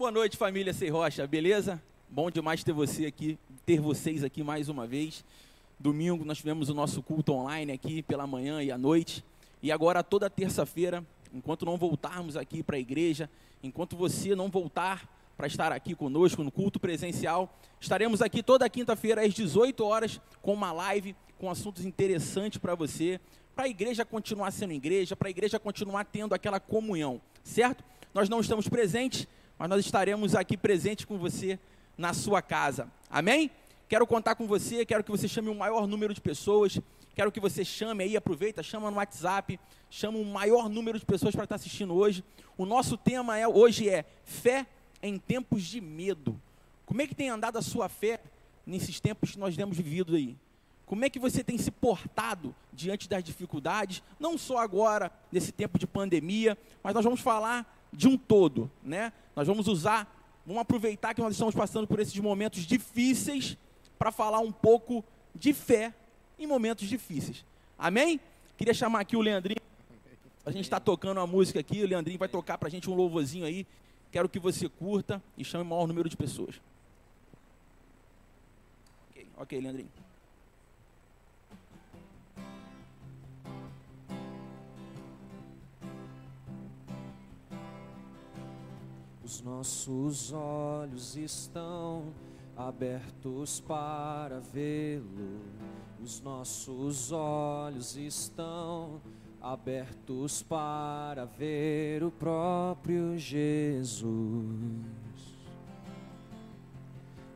Boa noite, família Sei Rocha, beleza? Bom demais ter você aqui, ter vocês aqui mais uma vez. Domingo nós tivemos o nosso culto online aqui pela manhã e à noite. E agora toda terça-feira, enquanto não voltarmos aqui para a igreja, enquanto você não voltar para estar aqui conosco no culto presencial, estaremos aqui toda quinta-feira às 18 horas com uma live com assuntos interessantes para você, para a igreja continuar sendo igreja, para a igreja continuar tendo aquela comunhão, certo? Nós não estamos presentes, mas nós estaremos aqui presentes com você na sua casa. Amém? Quero contar com você, quero que você chame o maior número de pessoas, quero que você chame aí, aproveita, chama no WhatsApp, chama o maior número de pessoas para estar assistindo hoje. O nosso tema é, hoje é fé em tempos de medo. Como é que tem andado a sua fé nesses tempos que nós temos vivido aí? Como é que você tem se portado diante das dificuldades, não só agora, nesse tempo de pandemia, mas nós vamos falar de um todo, né? Nós vamos usar, vamos aproveitar que nós estamos passando por esses momentos difíceis para falar um pouco de fé em momentos difíceis. Amém? Queria chamar aqui o Leandrinho. A gente está tocando uma música aqui, o Leandrinho vai tocar para a gente um louvorzinho aí. Quero que você curta e chame o maior número de pessoas. Ok, ok, Leandrinho. Os nossos olhos estão abertos para vê-lo. Os nossos olhos estão abertos para ver o próprio Jesus.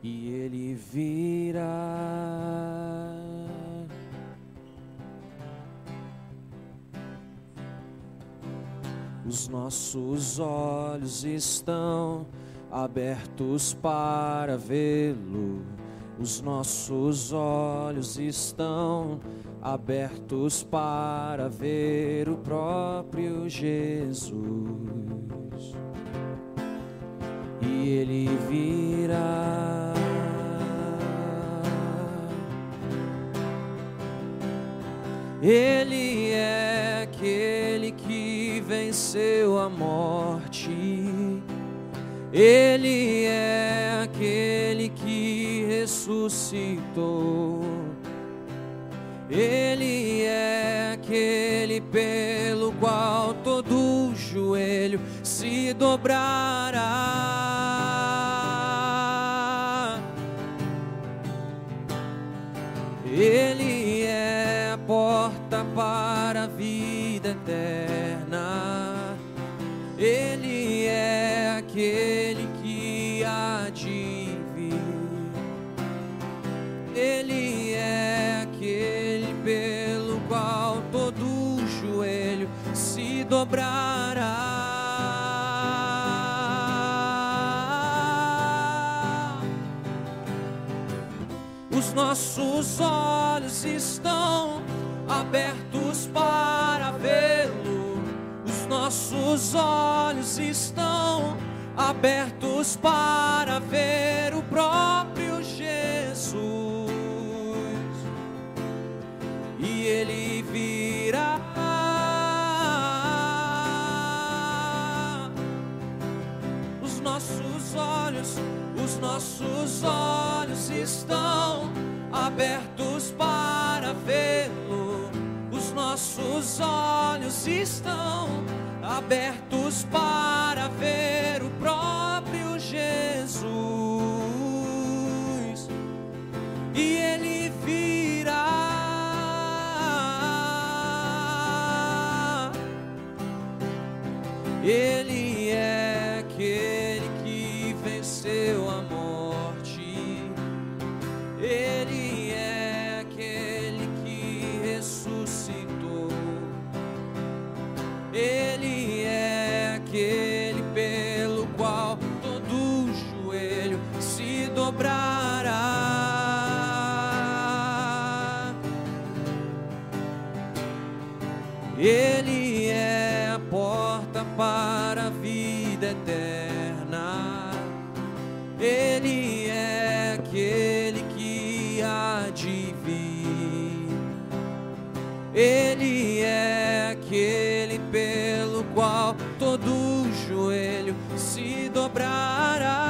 E ele virá. Os nossos olhos estão abertos para vê-lo. Os nossos olhos estão abertos para ver o próprio Jesus. E ele virá. Ele é aquele que venceu a morte. Ele é aquele que ressuscitou. Ele é aquele pelo qual todo joelho se dobrará. Dobrará. Os nossos olhos estão abertos para vê-lo. Os nossos olhos estão abertos para ver o próprio nossos olhos estão abertos para vê-lo. Os nossos olhos estão abertos para ver Ele é aquele pelo qual todo joelho se dobrará.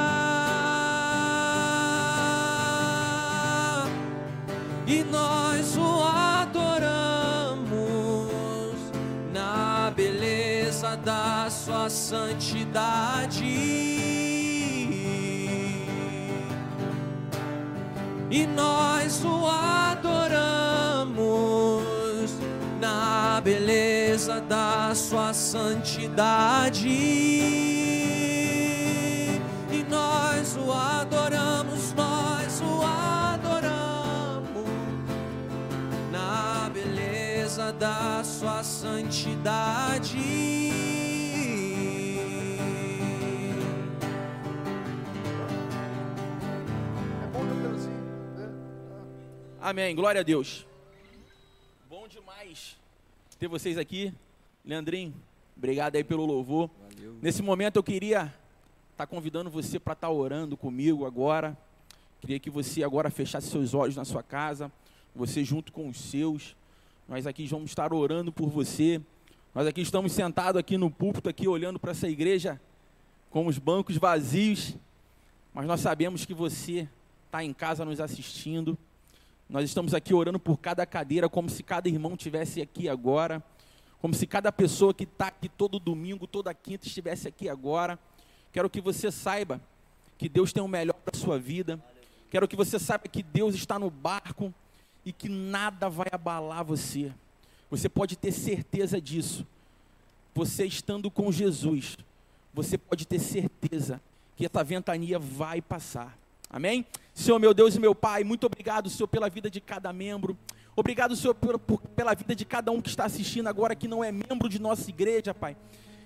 E nós o adoramos na beleza da sua santidade. E nós o adoramos beleza da sua santidade. E nós o adoramos, nós o adoramos na beleza da sua santidade. É assim, né? Amém. Glória a Deus. Bom demais ter vocês aqui. Leandrinho, obrigado aí pelo louvor. Nesse momento eu queria estar convidando você para estar orando comigo agora. Queria que você agora fechasse seus olhos na sua casa, você junto com os seus. Nós aqui vamos estar orando por você. Nós aqui estamos sentados aqui no púlpito aqui olhando para essa igreja com os bancos vazios, mas nós sabemos que você está em casa nos assistindo. Nós estamos aqui orando por cada cadeira, como se cada irmão tivesse aqui agora, como se cada pessoa que está aqui todo domingo, toda quinta estivesse aqui agora. Quero que você saiba que Deus tem o melhor para sua vida. Quero que você saiba que Deus está no barco e que nada vai abalar você. Você pode ter certeza disso. Você estando com Jesus, você pode ter certeza que essa ventania vai passar. Amém? Senhor, meu Deus e meu Pai, muito obrigado, Senhor, pela vida de cada membro. Obrigado, Senhor, por, por, pela vida de cada um que está assistindo agora, que não é membro de nossa igreja, Pai.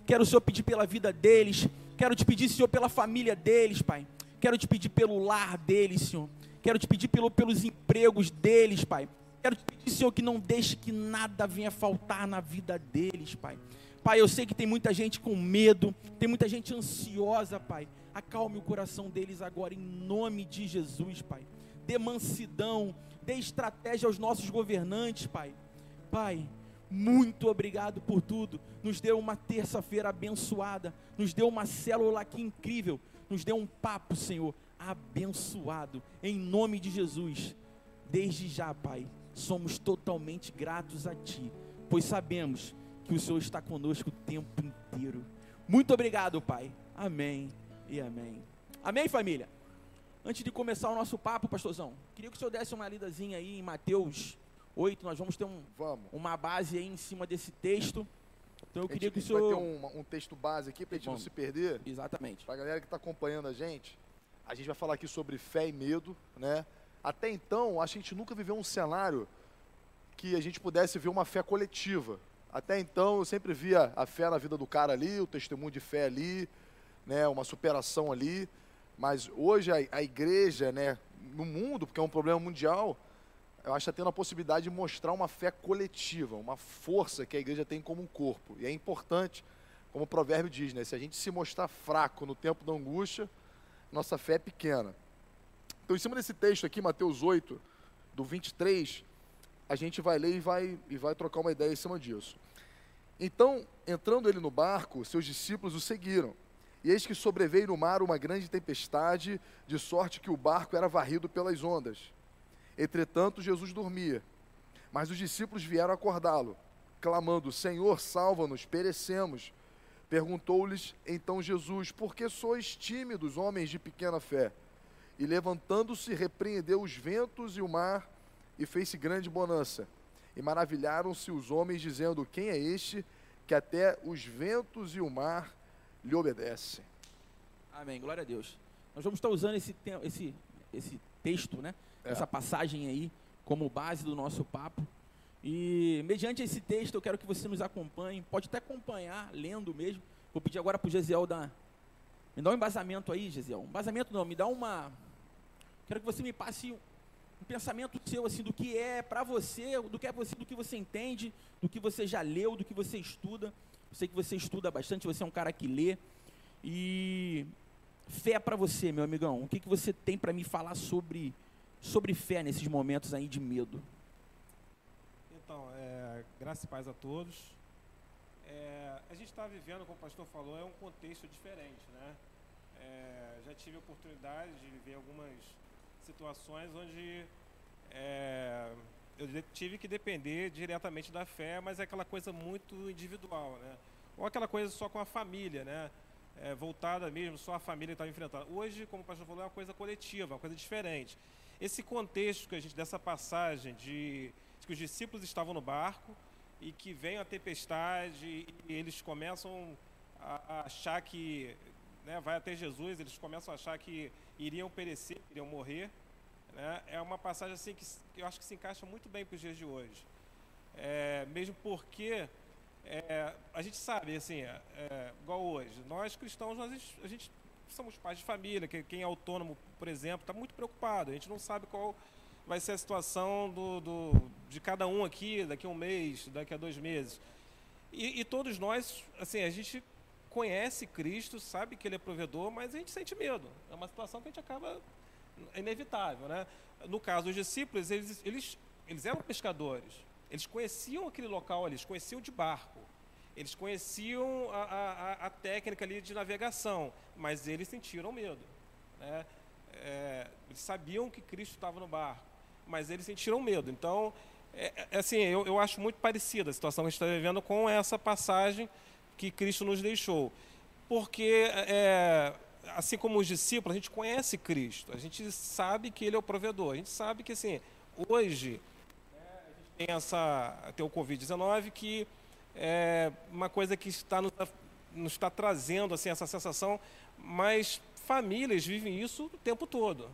Quero, Senhor, pedir pela vida deles. Quero te pedir, Senhor, pela família deles, Pai. Quero te pedir pelo lar deles, Senhor. Quero te pedir pelo, pelos empregos deles, Pai. Quero te pedir, Senhor, que não deixe que nada venha faltar na vida deles, Pai. Pai, eu sei que tem muita gente com medo, tem muita gente ansiosa, Pai. Acalme o coração deles agora, em nome de Jesus, Pai. Dê mansidão, dê estratégia aos nossos governantes, Pai. Pai, muito obrigado por tudo. Nos deu uma terça-feira abençoada, nos deu uma célula aqui incrível, nos deu um papo, Senhor, abençoado, em nome de Jesus. Desde já, Pai, somos totalmente gratos a Ti, pois sabemos que o Senhor está conosco o tempo inteiro. Muito obrigado, Pai. Amém e amém. Amém, família? Antes de começar o nosso papo, pastorzão, queria que o senhor desse uma lidazinha aí em Mateus 8. Nós vamos ter um, Vamos. uma base aí em cima desse texto. Então eu A queria gente que o vai ter senhor. um, um texto base aqui pra gente não Vamos. se perder. Exatamente. Pra galera que está acompanhando a gente, a gente vai falar aqui sobre fé e medo, né? Até então, a gente nunca viveu um cenário que a gente pudesse ver uma fé coletiva. Até então, eu sempre via a fé na vida do cara ali, o testemunho de fé ali, né? Uma superação ali. Mas hoje a, a igreja, né? No mundo, porque é um problema mundial, eu acho que está tendo a possibilidade de mostrar uma fé coletiva, uma força que a igreja tem como um corpo. E é importante, como o provérbio diz, né? Se a gente se mostrar fraco no tempo da angústia, nossa fé é pequena. Então, em cima desse texto aqui, Mateus 8, do 23, a gente vai ler e vai, e vai trocar uma ideia em cima disso. Então, entrando ele no barco, seus discípulos o seguiram. E eis que sobreveio no mar uma grande tempestade, de sorte que o barco era varrido pelas ondas. Entretanto, Jesus dormia. Mas os discípulos vieram acordá-lo, clamando: Senhor, salva-nos, perecemos. Perguntou-lhes então Jesus: Por que sois tímidos, homens de pequena fé? E levantando-se, repreendeu os ventos e o mar, e fez-se grande bonança. E maravilharam-se os homens, dizendo: Quem é este que até os ventos e o mar lhe obedecem? Amém. Glória a Deus. Nós vamos estar usando esse, esse, esse texto, né? É. Essa passagem aí, como base do nosso papo. E, mediante esse texto, eu quero que você nos acompanhe. Pode até acompanhar, lendo mesmo. Vou pedir agora para o Gesiel dar. Me dá um embasamento aí, Gesiel. Um embasamento não, me dá uma. Quero que você me passe um, um pensamento seu, assim, do que é para você, do que é você, do que você entende, do que você já leu, do que você estuda. Eu sei que você estuda bastante, você é um cara que lê. E fé para você, meu amigão. O que, que você tem para me falar sobre, sobre fé nesses momentos aí de medo? Então, é, graças e paz a todos. É, a gente está vivendo, como o pastor falou, é um contexto diferente, né? É, já tive a oportunidade de viver algumas situações onde é, eu tive que depender diretamente da fé, mas é aquela coisa muito individual, né? ou aquela coisa só com a família, né? É, voltada mesmo, só a família estava enfrentando. Hoje, como o pastor falou, é uma coisa coletiva, uma coisa diferente. Esse contexto que a gente, dessa passagem de, de que os discípulos estavam no barco e que vem a tempestade e eles começam a, a achar que né, vai até Jesus, eles começam a achar que iriam perecer, iriam morrer. Né? É uma passagem assim que, que eu acho que se encaixa muito bem para os dias de hoje. É, mesmo porque é, a gente sabe, assim, é, é igual hoje, nós cristãos, nós, a gente somos pais de família, quem é autônomo, por exemplo, está muito preocupado. A gente não sabe qual vai ser a situação do, do, de cada um aqui daqui a um mês, daqui a dois meses. E, e, todos nós, assim, a gente conhece Cristo, sabe que Ele é provedor, mas a gente sente medo. É uma situação que a gente acaba é inevitável, né? No caso dos discípulos, eles, eles, eles eram pescadores. Eles conheciam aquele local ali, eles conheciam de barco. Eles conheciam a, a, a técnica ali de navegação, mas eles sentiram medo. Né? É, eles sabiam que Cristo estava no barco, mas eles sentiram medo. Então, é, é, assim, eu, eu acho muito parecida a situação que a gente está vivendo com essa passagem que Cristo nos deixou. Porque, é, assim como os discípulos, a gente conhece Cristo, a gente sabe que Ele é o provedor, a gente sabe que, assim, hoje tem essa tem o Covid-19 que é uma coisa que está nos, nos está trazendo assim essa sensação, mas famílias vivem isso o tempo todo.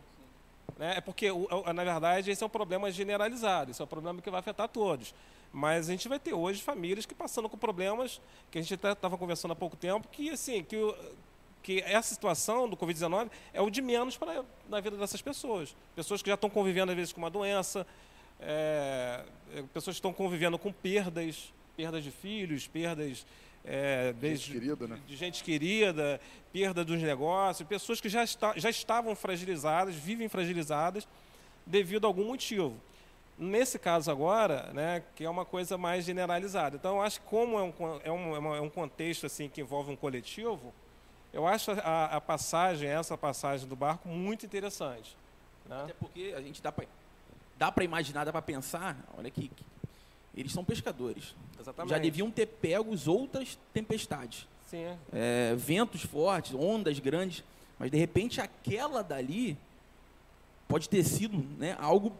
Né? É porque, na verdade, esse é um problema generalizado, esse é um problema que vai afetar todos. Mas a gente vai ter hoje famílias que passando com problemas que a gente estava conversando há pouco tempo, que assim, que, que essa situação do Covid-19 é o de menos para na vida dessas pessoas. Pessoas que já estão convivendo, às vezes, com uma doença, é, é, pessoas que estão convivendo com perdas, perdas de filhos, perdas é, gente querida, né? de gente querida, perda dos negócios, pessoas que já, está, já estavam fragilizadas, vivem fragilizadas devido a algum motivo. Nesse caso agora, né, que é uma coisa mais generalizada. Então, eu acho que como é um, é um, é um contexto assim que envolve um coletivo, eu acho a, a passagem, essa passagem do barco, muito interessante. Né? Até porque a gente dá para dá imaginar, dá para pensar, olha aqui, eles são pescadores. Exatamente. Já deviam ter pegos outras tempestades. Sim. É, ventos fortes, ondas grandes, mas de repente aquela dali pode ter sido né, algo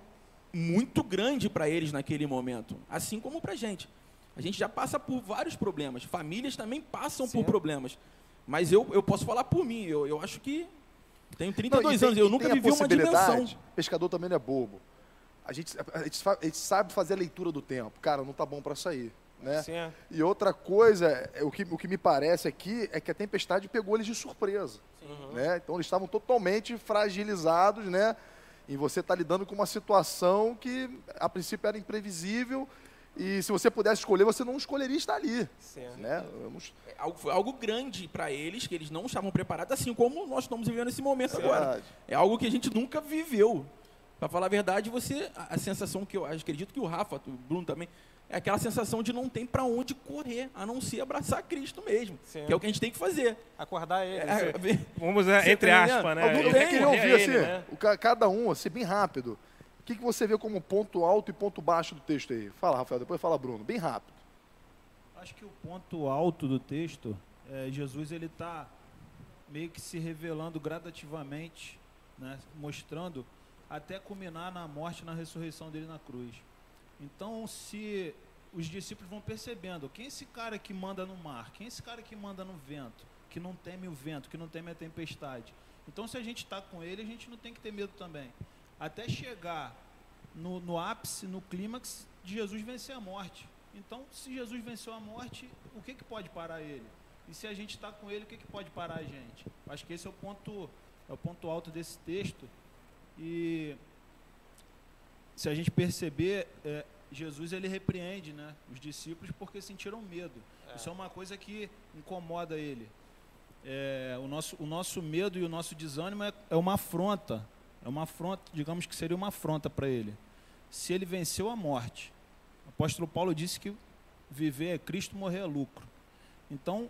muito grande para eles naquele momento, assim como para a gente. A gente já passa por vários problemas, famílias também passam Sim. por problemas. Mas eu, eu posso falar por mim, eu, eu acho que tenho 32 não, tem, anos, eu nunca vivi uma dimensão. Pescador também não é bobo a gente, a gente, a gente sabe fazer a leitura do tempo. Cara, não tá bom para sair. Né? É. E outra coisa, é, o que, o que me parece aqui é que a tempestade pegou eles de surpresa. Uhum. Né? Então eles estavam totalmente fragilizados, né? E você está lidando com uma situação que a princípio era imprevisível e se você pudesse escolher, você não escolheria estar ali. Sim. Né? É algo, foi algo grande para eles, que eles não estavam preparados, assim como nós estamos vivendo nesse momento é agora. Verdade. É algo que a gente nunca viveu. Para falar a verdade, você a, a, sensação que eu acredito que o Rafa, o Bruno também, é aquela sensação de não tem para onde correr, a não ser abraçar Cristo mesmo, Sim. que é o que a gente tem que fazer. Acordar ele. É, vamos dizer, entre tá aspas, né? Algum tem, queria ouvir assim, ele, né? o, cada um, assim, bem rápido. Que, que você vê como ponto alto e ponto baixo do texto aí? Fala, Rafael, depois fala, Bruno, bem rápido. Acho que o ponto alto do texto, é, Jesus ele está meio que se revelando gradativamente, né, mostrando até culminar na morte na ressurreição dele na cruz. Então, se os discípulos vão percebendo, quem é esse cara que manda no mar? Quem é esse cara que manda no vento? Que não teme o vento, que não teme a tempestade? Então, se a gente está com ele, a gente não tem que ter medo também. Até chegar no, no ápice, no clímax de Jesus vencer a morte. Então, se Jesus venceu a morte, o que, que pode parar ele? E se a gente está com ele, o que, que pode parar a gente? Acho que esse é o ponto, é o ponto alto desse texto. E se a gente perceber, é, Jesus ele repreende né, os discípulos porque sentiram medo. É. Isso é uma coisa que incomoda ele. É, o, nosso, o nosso medo e o nosso desânimo é, é uma afronta. É uma afronta, digamos que seria uma afronta para ele. Se ele venceu a morte, o apóstolo Paulo disse que viver é Cristo, morrer é lucro. Então,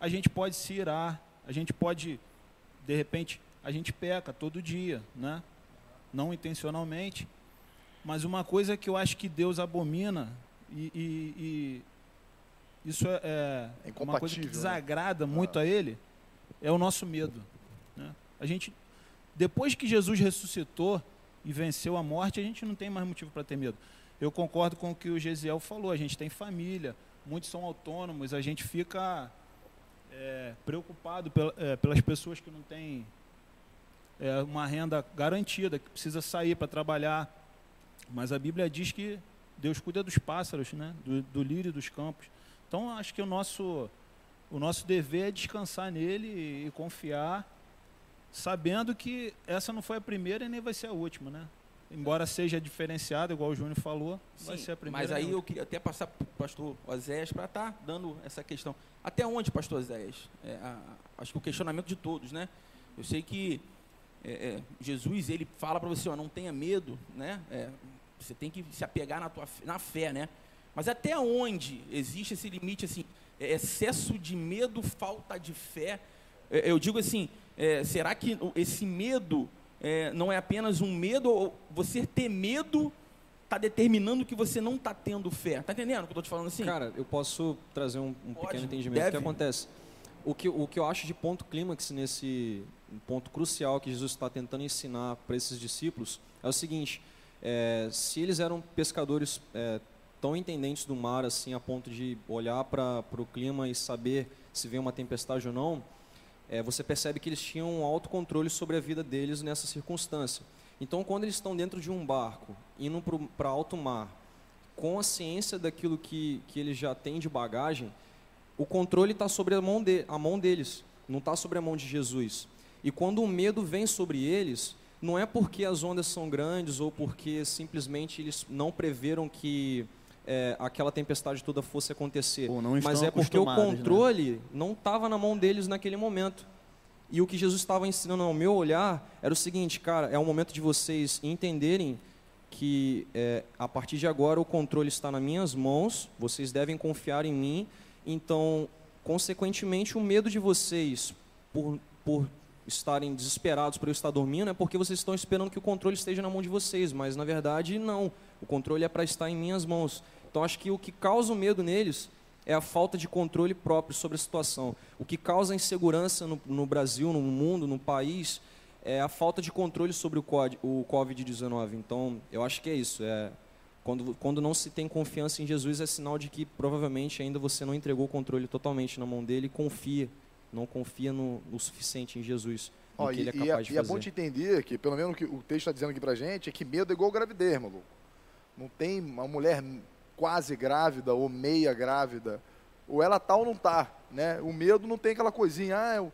a gente pode se irar, a gente pode, de repente, a gente peca todo dia, né? não intencionalmente. Mas uma coisa que eu acho que Deus abomina e, e, e isso é, é É uma coisa que né? desagrada muito a ele, é o nosso medo. né? A gente, depois que Jesus ressuscitou e venceu a morte, a gente não tem mais motivo para ter medo. Eu concordo com o que o Gesiel falou, a gente tem família, muitos são autônomos, a gente fica é, preocupado pel- é, pelas pessoas que não têm é, uma renda garantida, que precisa sair para trabalhar. Mas a Bíblia diz que Deus cuida dos pássaros, né? do, do lírio dos campos. Então, acho que o nosso, o nosso dever é descansar nele e, e confiar, sabendo que essa não foi a primeira e nem vai ser a última. Né? Embora seja diferenciada, igual o Júnior falou, vai Sim, ser a primeira. mas aí eu queria até passar para o pastor Oséias para estar dando essa questão. Até onde, pastor Oséias? É, acho que o questionamento de todos, né? Eu sei que é, é, Jesus, ele fala para você, ó, não tenha medo, né? É, você tem que se apegar na, tua, fé- na fé, né? Mas até onde existe esse limite, assim, é, excesso de medo, falta de fé? É, eu digo assim, é, será que esse medo é, não é apenas um medo, ou você ter medo está determinando que você não está tendo fé? Tá entendendo o que eu estou te falando assim? Cara, eu posso trazer um, um Pode, pequeno entendimento. Deve. que acontece? O que, o que eu acho de ponto clímax nesse ponto crucial que Jesus está tentando ensinar para esses discípulos é o seguinte: é, se eles eram pescadores é, tão entendentes do mar assim a ponto de olhar para o clima e saber se vem uma tempestade ou não, é, você percebe que eles tinham um autocontrole sobre a vida deles nessa circunstância. Então, quando eles estão dentro de um barco, indo para alto mar, com a ciência daquilo que, que eles já têm de bagagem, o controle está sobre a mão, de, a mão deles, não está sobre a mão de Jesus. E quando o medo vem sobre eles, não é porque as ondas são grandes ou porque simplesmente eles não preveram que é, aquela tempestade toda fosse acontecer. Ou não Mas é porque o né? controle não estava na mão deles naquele momento. E o que Jesus estava ensinando ao meu olhar era o seguinte, cara, é o momento de vocês entenderem que é, a partir de agora o controle está nas minhas mãos, vocês devem confiar em mim, então, consequentemente, o medo de vocês por, por estarem desesperados por eu estar dormindo é porque vocês estão esperando que o controle esteja na mão de vocês, mas na verdade não, o controle é para estar em minhas mãos. Então, acho que o que causa o medo neles é a falta de controle próprio sobre a situação. O que causa insegurança no, no Brasil, no mundo, no país, é a falta de controle sobre o o Covid-19. Então, eu acho que é isso. É, quando, quando não se tem confiança em Jesus, é sinal de que provavelmente ainda você não entregou o controle totalmente na mão dele e confia, não confia no, no suficiente em Jesus, Ó, que e, ele é e capaz é, de e é fazer. bom te entender que, pelo menos o que o texto está dizendo aqui pra gente, é que medo é igual gravidez, maluco. Não tem uma mulher quase grávida ou meia grávida, ou ela tá ou não tá, né? O medo não tem aquela coisinha, ah, eu,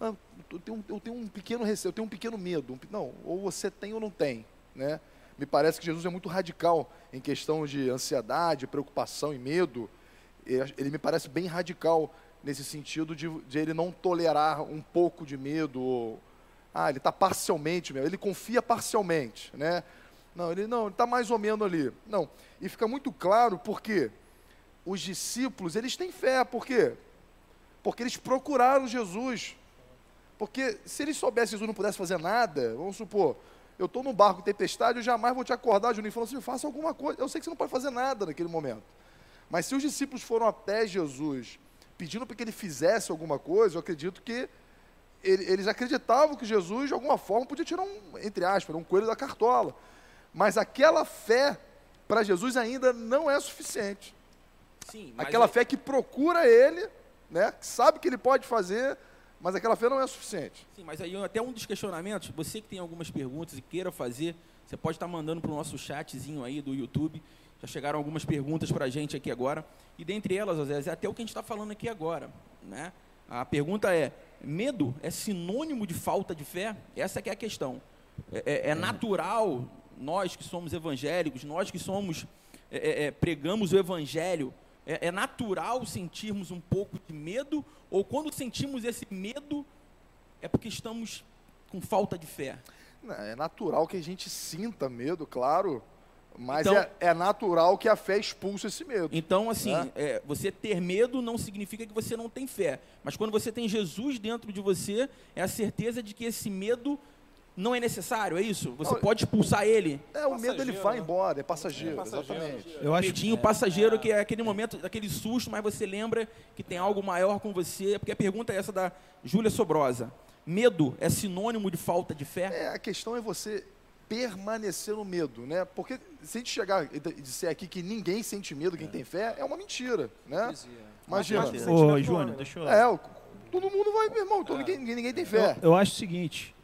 ah, eu, tenho, eu tenho um pequeno receio, eu tenho um pequeno medo. um não, ou você tem ou não tem, né? Me parece que Jesus é muito radical em questão de ansiedade, preocupação e medo. Ele me parece bem radical nesse sentido de, de ele não tolerar um pouco de medo. Ou, ah, ele está parcialmente, ele confia parcialmente, né? Não, ele não, está mais ou menos ali. Não, e fica muito claro porque os discípulos, eles têm fé, por quê? Porque eles procuraram Jesus. Porque se eles soubessem que Jesus não pudesse fazer nada, vamos supor, eu estou num barco em tempestade, eu jamais vou te acordar, Juninho, falando assim, faça alguma coisa. Eu sei que você não pode fazer nada naquele momento. Mas se os discípulos foram até Jesus, pedindo para que ele fizesse alguma coisa, eu acredito que ele- eles acreditavam que Jesus, de alguma forma, podia tirar um, entre aspas, um coelho da cartola. Mas aquela fé para Jesus ainda não é suficiente. Sim, mas Aquela é- fé que procura ele, né, que sabe que ele pode fazer, mas aquela fé não é suficiente. Sim, mas aí até um dos questionamentos, você que tem algumas perguntas e queira fazer, você pode estar mandando para o nosso chatzinho aí do YouTube. Já chegaram algumas perguntas para a gente aqui agora. E dentre elas, José, é até o que a gente está falando aqui agora. Né? A pergunta é, medo é sinônimo de falta de fé? Essa que é a questão. É, é- é natural, nós que somos evangélicos, nós que somos, é, é, é, pregamos o evangelho, é, é natural sentirmos um pouco de medo? Ou quando sentimos esse medo, é porque estamos com falta de fé. Não, É natural que a gente sinta medo, claro, mas Então- é, é natural que a fé expulse esse medo. Então, assim, É. é, você ter medo não significa que você não tem fé. Mas quando você tem Jesus dentro de você, é a certeza de que esse medo não é necessário, é isso? Você Não, pode expulsar ele. É, o medo ele Passageiro, vai né? embora, é passageiro, É passageiro. exatamente. Eu acho Medinho passageiro, que é aquele momento, aquele susto, mas você lembra que tem algo maior com você. Porque a pergunta é essa da Júlia Sobrosa. Medo é sinônimo de falta de fé? É, a questão é você permanecer no medo, né? Porque se a gente chegar e disser aqui que ninguém sente medo, quem tem fé, é uma mentira, né? Imagina. Mas- Ô, Júnior, deixa eu... É, o- todo mundo vai, meu irmão, todo, ninguém, ninguém tem fé. Eu, eu acho o seguinte,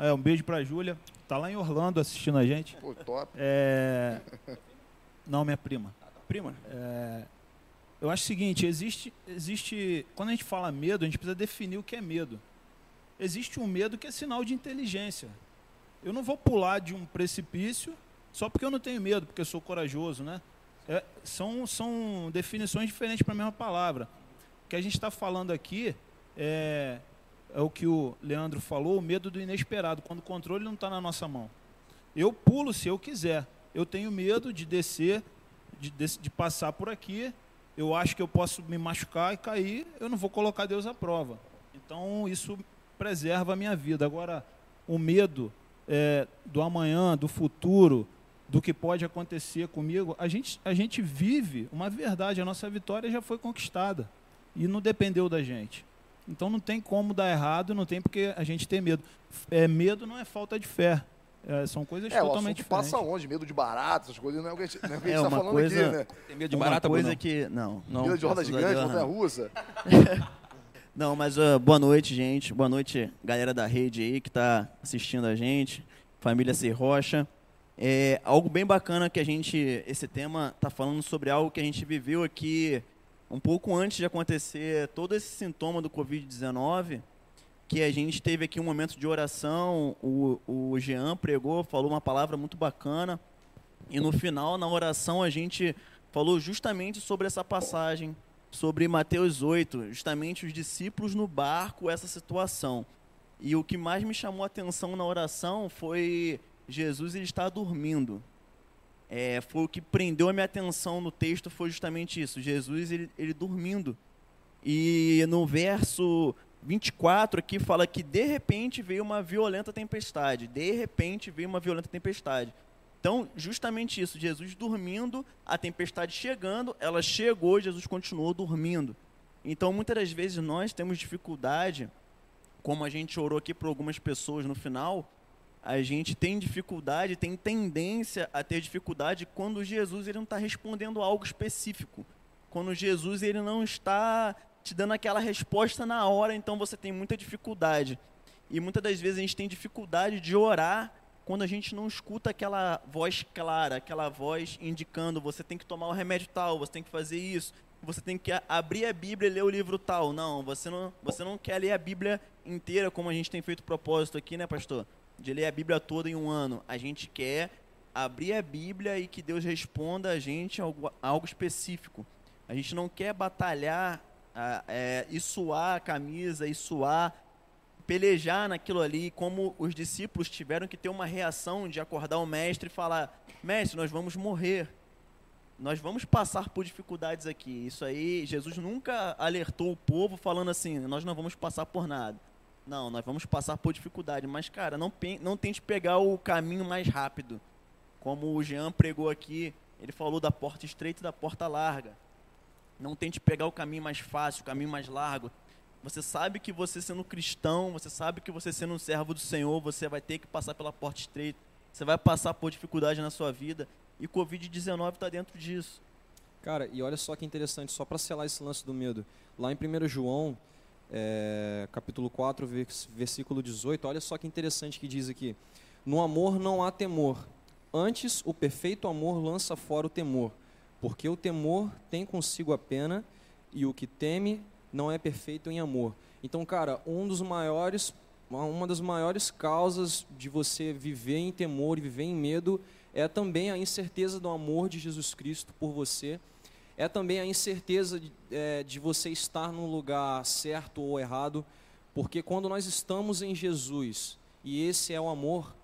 é, um beijo pra Júlia, tá lá em Orlando assistindo a gente. Pô, top. É... Não, minha prima. Prima? É, eu acho o seguinte, existe, existe. Quando a gente fala medo, a gente precisa definir o que é medo. Existe um medo que é sinal de inteligência. Eu não vou pular de um precipício só porque eu não tenho medo, porque eu sou corajoso, né? É, são, são definições diferentes para a mesma palavra. O que a gente está falando aqui é, é o que o Leandro falou, o medo do inesperado, quando o controle não está na nossa mão. Eu pulo se eu quiser. Eu tenho medo de descer, de, des- de passar por aqui. Eu acho que eu posso me machucar e cair. Eu não vou colocar Deus à prova. Então isso preserva a minha vida. Agora, o medo é, do amanhã, do futuro, do que pode acontecer comigo, a gente, a gente vive uma verdade. A nossa vitória já foi conquistada e não dependeu da gente. Então não tem como dar errado, não tem porque a gente ter medo. É, medo não é falta de fé. É, são coisas É, totalmente diferentes. passa onde? Medo de barato, essas coisas, não é o que a gente, não é o que a É, gente tá uma falando coisa- aqui, né? Tem medo de Uma barata, coisa Bruno? que. Não. Não. Medo de roda a gigante, Deus, montanha não. russa. Não, mas ah, boa noite, gente. Boa noite, galera da rede aí que está assistindo a gente. Família Ser Rocha. É algo bem bacana que a gente. Esse tema está falando sobre algo que a gente viveu aqui um pouco antes de acontecer todo esse sintoma do Covid-19. Que a gente teve aqui um momento de oração. O, o Jean pregou, falou uma palavra muito bacana. E no final, na oração, a gente falou justamente sobre essa passagem, sobre Mateus 8, justamente os discípulos no barco, essa situação. E o que mais me chamou a atenção na oração foi Jesus ele está dormindo. É, foi o que prendeu a minha atenção no texto foi justamente isso, Jesus ele, ele dormindo. E no verso 24 aqui fala que de repente veio uma violenta tempestade. De repente veio uma violenta tempestade. Então, justamente isso, Jesus dormindo, a tempestade chegando, ela chegou, Jesus continuou dormindo. Então, muitas das vezes nós temos dificuldade, como a gente orou aqui por algumas pessoas no final, a gente tem dificuldade, tem tendência a ter dificuldade quando Jesus ele não está respondendo algo específico. Quando Jesus ele não está te dando aquela resposta na hora, então você tem muita dificuldade. E muitas das vezes a gente tem dificuldade de orar quando a gente não escuta aquela voz clara, aquela voz indicando você tem que tomar o remédio tal, você tem que fazer isso, você tem que abrir a Bíblia e ler o livro tal. Não, você não, você não quer ler a Bíblia inteira como a gente tem feito propósito aqui, né, pastor? De ler a Bíblia toda em um ano. A gente quer abrir a Bíblia e que Deus responda a gente algo, algo específico. A gente não quer batalhar ah, é, e suar a camisa e suar pelejar naquilo ali, como os discípulos tiveram que ter uma reação de acordar o mestre e falar: Mestre, nós vamos morrer. Nós vamos passar por dificuldades aqui. Isso aí, Jesus nunca alertou o povo falando assim: Nós não vamos passar por nada. Não, nós vamos passar por dificuldade. Mas, cara, não, não tente pegar o caminho mais rápido. Como o Jean pregou aqui, ele falou da porta estreita e da porta larga. Não tente pegar o caminho mais fácil, o caminho mais largo. Você sabe que você sendo cristão, você sabe que você sendo um servo do Senhor, você vai ter que passar pela porta estreita. Você vai passar por dificuldade na sua vida. E Covid-19 está dentro disso. Cara, e olha só que interessante, só para selar esse lance do medo. Lá em 1 João, é, capítulo 4, vers- versículo 18, olha só que interessante que diz aqui. No amor não há temor. Antes, o perfeito amor lança fora o temor, porque o temor tem consigo a pena e o que teme não é perfeito em amor. Então, cara, um dos maiores, uma das maiores causas de você viver em temor e viver em medo é também a incerteza do amor de Jesus Cristo por você. É também a incerteza de, é, de você estar no lugar certo ou errado, porque quando nós estamos em Jesus e esse é o amor,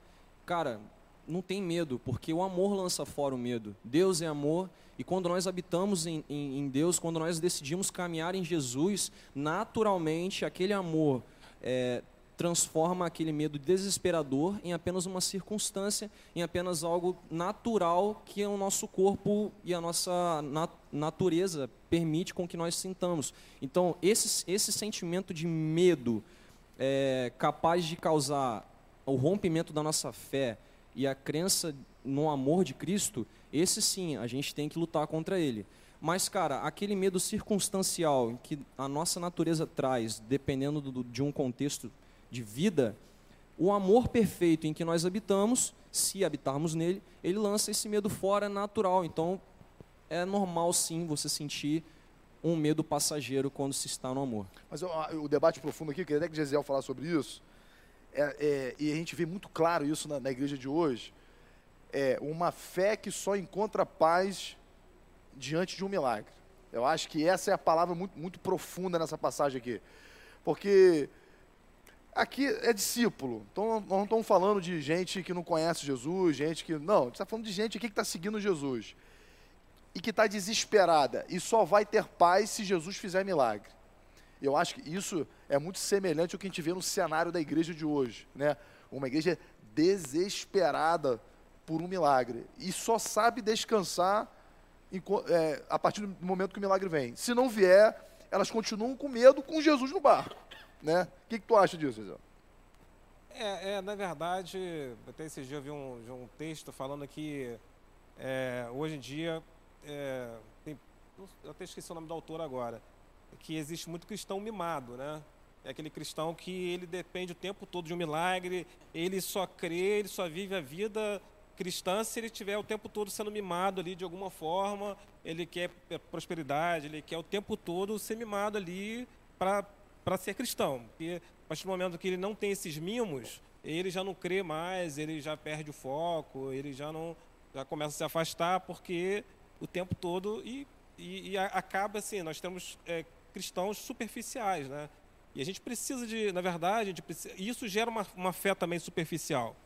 cara, não tem medo, porque o amor lança fora o medo. Deus é amor e quando nós habitamos em, em, em Deus, quando nós decidimos caminhar em Jesus, naturalmente aquele amor é, transforma aquele medo desesperador em apenas uma circunstância, em apenas algo natural que o nosso corpo e a nossa nat natureza permite com que nós sintamos. Então, esse, esse sentimento de medo é capaz de causar o rompimento da nossa fé e a crença no amor de Cristo, esse sim, a gente tem que lutar contra ele. Mas, cara, aquele medo circunstancial que a nossa natureza traz, dependendo do, de um contexto de vida, o amor perfeito em que nós habitamos, se habitarmos nele, ele lança esse medo fora natural. Então, é normal sim você sentir um medo passageiro quando se está no amor. Mas o debate profundo aqui, queria até que Gesiel falar sobre isso, é, é, e a gente vê muito claro isso na, na igreja de hoje, é uma fé que só encontra paz diante de um milagre. Eu acho que essa é a palavra muito, muito profunda nessa passagem aqui. Porque aqui é discípulo. Então, nós não estamos falando de gente que não conhece Jesus, gente que. Não, a gente está falando de gente aqui que está seguindo Jesus. E que está desesperada. E só vai ter paz se Jesus fizer milagre. Eu acho que isso é muito semelhante ao que a gente vê no cenário da igreja de hoje. Né? Uma igreja desesperada por um milagre. E só sabe descansar é, a partir do momento que o milagre vem. Se não vier, elas continuam com medo com Jesus no barco. Né? O que, que tu acha disso, Zé? É, é, na verdade, até esse dia eu vi um, um texto falando que é, hoje em dia, é, tem, eu até esqueci o nome do autor agora, que existe muito cristão mimado, né? É aquele cristão que ele depende o tempo todo de um milagre, ele só crê, ele só vive a vida cristã se ele tiver o tempo todo sendo mimado ali de alguma forma, ele quer prosperidade, ele quer o tempo todo ser mimado ali para para ser cristão. Porque a partir do momento que ele não tem esses mimos, ele já não crê mais, ele já perde o foco, ele já não já começa a se afastar porque o tempo todo e, e, e acaba assim, nós temos é, cristãos superficiais, né? E a gente precisa de, na verdade, precisa, isso gera uma, uma fé também superficial.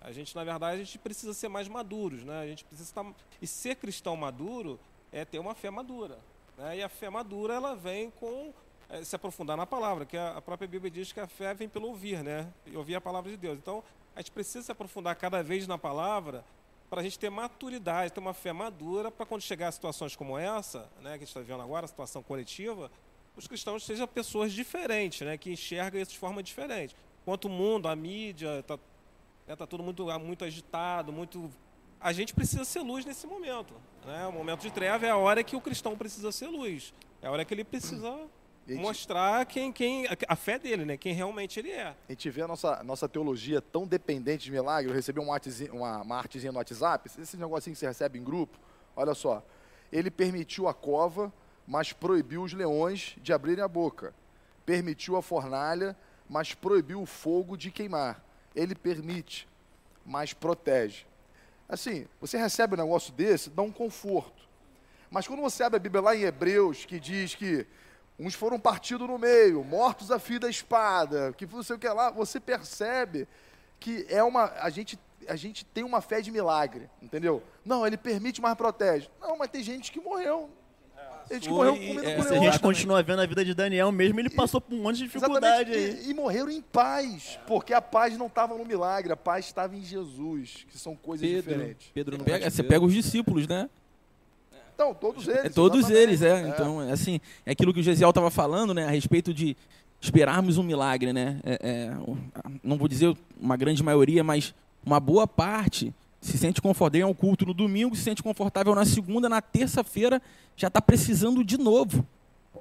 A gente, na verdade, a gente precisa ser mais maduros, né? A gente precisa estar e ser cristão maduro é ter uma fé madura, né? E a fé madura ela vem com se aprofundar na palavra, que a, própria Bíblia diz que a fé vem pelo ouvir, né? E ouvir a palavra de Deus. Então, a gente precisa se aprofundar cada vez na palavra para a gente ter maturidade, ter uma fé madura para quando chegar a situações como essa, né, que a gente está vendo agora, a situação coletiva, os cristãos sejam pessoas diferentes, né, que enxergam isso de forma diferente. Enquanto o mundo, a mídia, está né, tá tudo muito, muito agitado, muito a gente precisa ser luz nesse momento. Né? O momento de treva é a hora que o cristão precisa ser luz. É a hora que ele precisa gente, mostrar quem, quem a fé dele, né? Quem realmente ele é. A gente vê a nossa, nossa teologia tão dependente de milagre. Eu recebi um uma, uma artezinha no WhatsApp, esse negocinho que você recebe em grupo. Olha só. Ele permitiu a cova, mas proibiu os leões de abrirem a boca. Permitiu a fornalha, mas proibiu o fogo de queimar. Ele permite, mas protege. Assim, você recebe um negócio desse, dá um conforto. Mas quando você abre a Bíblia lá em Hebreus, que diz que Uns foram partidos no meio, mortos a fio da espada, que não sei o que lá. Você percebe que é uma. A gente, a gente tem uma fé de milagre, entendeu? Não, ele permite, mas protege. Não, mas tem gente que morreu. A gente morreu comendo é, Se a gente continua vendo a vida de Daniel mesmo, ele passou por um monte de dificuldade e, e, morreram em paz, porque a paz não estava no milagre, a paz estava em Jesus, que são coisas Pedro, diferentes. Pedro não pega, você pega os discípulos, né? Então, todos eles. É, todos eles, é. é. Então, é assim, é aquilo que o Gesiel estava falando, né, a respeito de esperarmos um milagre, né? É, é, não vou dizer uma grande maioria, mas uma boa parte se sente confortável ao culto no domingo, se sente confortável na segunda, na terça-feira já está precisando de novo,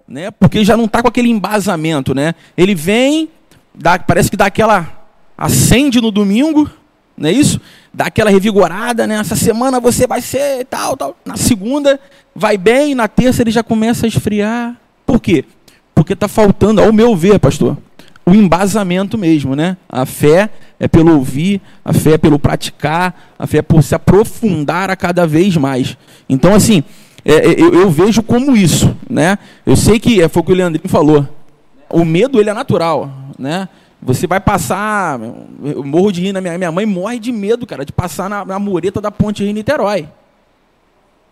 né? Porque já não está com aquele embasamento, né? Ele vem, dá, parece que dá aquela acende no domingo, não é isso? Dá aquela revigorada, né? Essa semana você vai ser tal, tal. Na segunda vai bem, na terça ele já começa a esfriar. Por quê? Porque está faltando, ao meu ver, pastor, o embasamento mesmo, né? A fé é pelo ouvir, a fé é pelo praticar, a fé é por se aprofundar a cada vez mais. Então, assim, é, é eu, eu, vejo como isso, né? Eu sei que é, foi o que o Leandrinho falou. O medo ele é natural, né? Você vai passar. Eu morro de rir na minha, minha mãe morre de medo, cara, de passar na, na mureta da ponte Rio Niterói.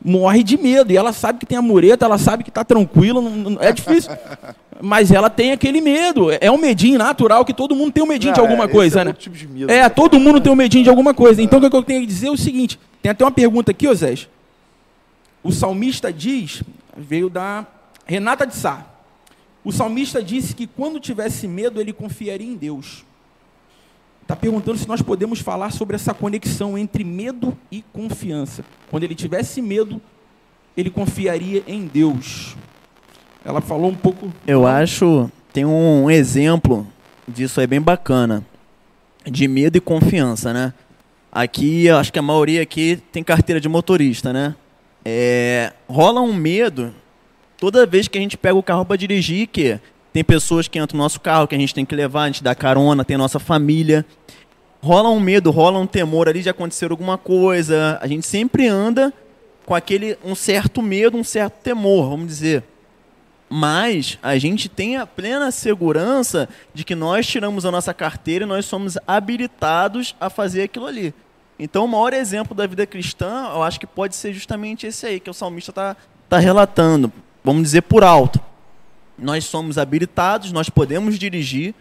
morre de medo. E ela sabe que tem a mureta, ela sabe que está tranquila, não, não- é difícil. Mas ela tem aquele medo. É um medinho natural que todo mundo tem um medinho de Ah, alguma esse coisa, é né? tipo de medo. É, todo mundo tem um medinho de alguma coisa. Então o que eu tenho que dizer é o seguinte: tem até uma pergunta aqui, Osés. O salmista diz, veio da Renata de Sá. O salmista disse que quando tivesse medo, ele confiaria em Deus. Está perguntando se nós podemos falar sobre essa conexão entre medo e confiança. Quando ele tivesse medo, ele confiaria em Deus. Ela falou um pouco. Eu acho, tem um exemplo disso aí bem bacana, de medo e confiança, né? Aqui, eu acho que a maioria aqui tem carteira de motorista, né? É, rola um medo toda vez que a gente pega o carro para dirigir, que tem pessoas que entram no nosso carro que a gente tem que levar, a gente dá carona, tem nossa família. Rola um medo, rola um temor ali de acontecer alguma coisa. A gente sempre anda com aquele um certo medo, um certo temor, vamos dizer mas a gente tem a plena segurança de que nós tiramos a nossa carteira e nós somos habilitados a fazer aquilo ali. Então, o maior exemplo da vida cristã, eu acho que pode ser justamente esse aí, que o salmista está tá relatando. Vamos dizer por alto. Nós somos habilitados, nós podemos dirigir,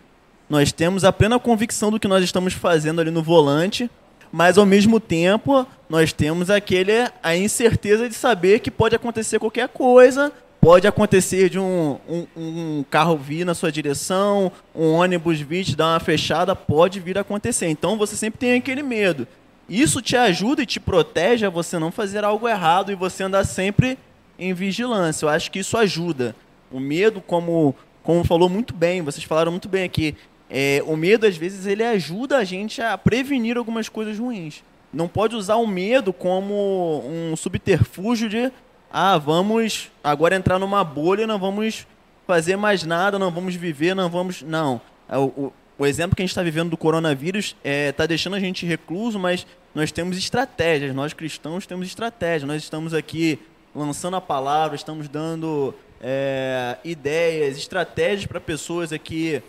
nós temos a plena convicção do que nós estamos fazendo ali no volante, mas ao mesmo tempo nós temos aquele a incerteza de saber que pode acontecer qualquer coisa, pode acontecer de um, um, um carro vir na sua direção, um ônibus vir te dar uma fechada, pode vir a acontecer. Então você sempre tem aquele medo. Isso te ajuda e te protege a você não fazer algo errado e você andar sempre em vigilância. Eu acho que isso ajuda. O medo, como, como falou muito bem, vocês falaram muito bem aqui, é, o medo às vezes ele ajuda a gente a prevenir algumas coisas ruins. Não pode usar o medo como um subterfúgio de ah, vamos agora entrar numa bolha, não vamos fazer mais nada, não vamos viver, não vamos. Não. É, O, o, o exemplo que a gente está vivendo do coronavírus está deixando a gente recluso, mas nós temos estratégias, nós cristãos temos estratégias. Nós estamos aqui lançando a palavra, estamos dando é, ideias, estratégias para pessoas aqui,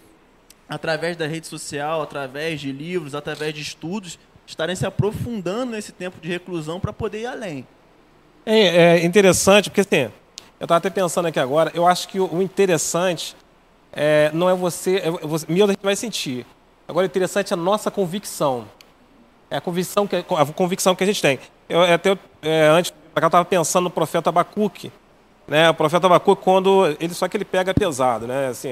através da rede social, através de livros, através de estudos, estarem se aprofundando nesse tempo de reclusão para poder ir além. É, é interessante, porque assim, eu estava até pensando aqui agora, eu acho que o, interessante é, não é você, é você. Medo a gente vai sentir. Agora, o interessante é a nossa convicção. É a convicção que, a convicção que a gente tem. Eu, até, é, antes, eu estava pensando no profeta Abacuque. Né? O profeta Abacuque, quando. Ele, só que ele pega pesado. Né? Assim,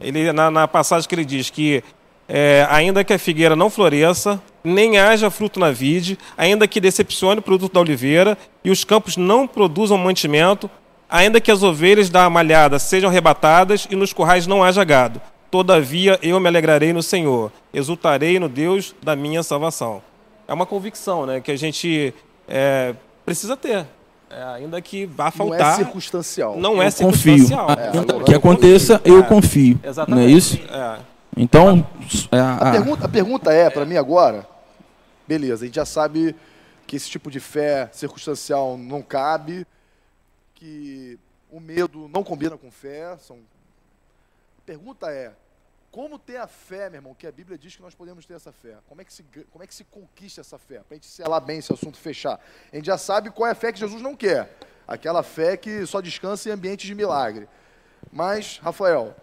ele, na, na passagem que ele diz que é, ainda que a figueira não floresça, nem haja fruto na vide, ainda que decepcione o produto da oliveira e os campos não produzam mantimento, ainda que as ovelhas da malhada sejam arrebatadas e nos currais não haja gado. Todavia eu me alegrarei no Senhor, exultarei no Deus da minha salvação. É uma convicção né, que a gente é, precisa ter. É, ainda que vá Não faltar. é circunstancial. Não é Eu confio. circunstancial. Ah, Exatamente. que aconteça, eu É, confio. Exatamente. Não é isso? É. Então, é, A, a- pergunta, a pergunta é, para mim agora, beleza, a gente já sabe que esse tipo de fé circunstancial não cabe, que o medo não combina com fé. São... A pergunta é, como ter a fé, meu irmão, que a Bíblia diz que nós podemos ter essa fé? Como é que se, como é que se conquista essa fé? Para a gente selar bem esse assunto, fechar. A gente já sabe qual é a fé que Jesus não quer. Aquela fé que só descansa em ambientes de milagre. Mas, Rafael,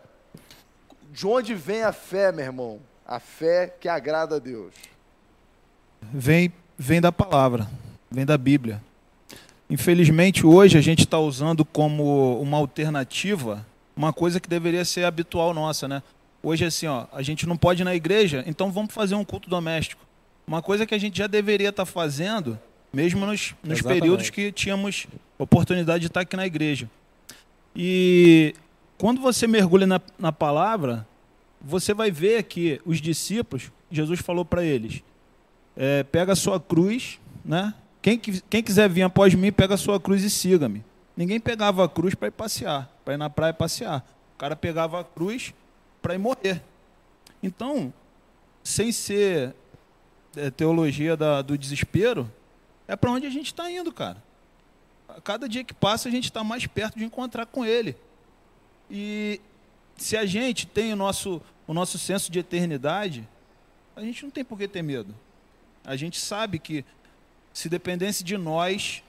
de onde vem a fé, meu irmão? A fé que agrada a Deus. vem, vem da palavra, vem da Bíblia. Infelizmente, hoje a gente está usando como uma alternativa uma coisa que deveria ser habitual nossa, né? Hoje, assim, ó, a gente não pode ir na igreja, então vamos fazer um culto doméstico. Uma coisa que a gente já deveria estar fazendo, mesmo nos, nos períodos que tínhamos oportunidade de estar aqui na igreja. E quando você mergulha na, na palavra, você vai ver que os discípulos, Jesus falou para eles: é, pega a sua cruz, né? Quem, quem quiser vir após mim, pega a sua cruz e siga-me. Ninguém pegava a cruz para ir passear, para ir na praia passear. O cara pegava a cruz para ir morrer. Então, sem ser é, teologia da- do desespero, é para onde a gente está indo, cara. Cada dia que passa, a gente está mais perto de encontrar com Ele. E se a gente tem o nosso, o nosso senso de eternidade, a gente não tem por que ter medo. A gente sabe que se dependesse de nós,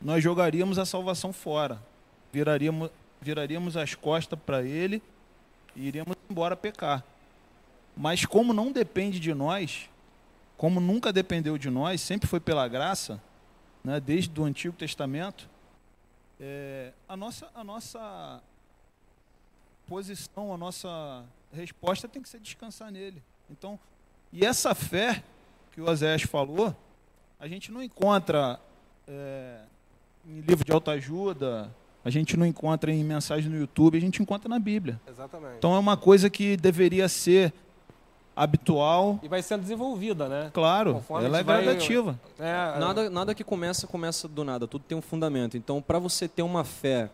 nós jogaríamos a salvação fora. Viraríamos, viraríamos as costas para ele e iríamos embora pecar. Mas como não depende de nós, como nunca dependeu de nós, sempre foi pela graça, né, desde o Antigo Testamento, é, a, nossa, a nossa posição, a nossa resposta tem que ser descansar nele. Então, e essa fé que o Oséias falou, a gente não encontra é, em livro de autoajuda, a gente não encontra em mensagem no YouTube, a gente encontra na Bíblia. Exatamente. Então é uma coisa que deveria ser habitual. E vai sendo desenvolvida, né? Claro, Conforme ela é vai- gradativa. É, Nada, nada que começa, começa do nada. Tudo tem um fundamento. Então, para você ter uma fé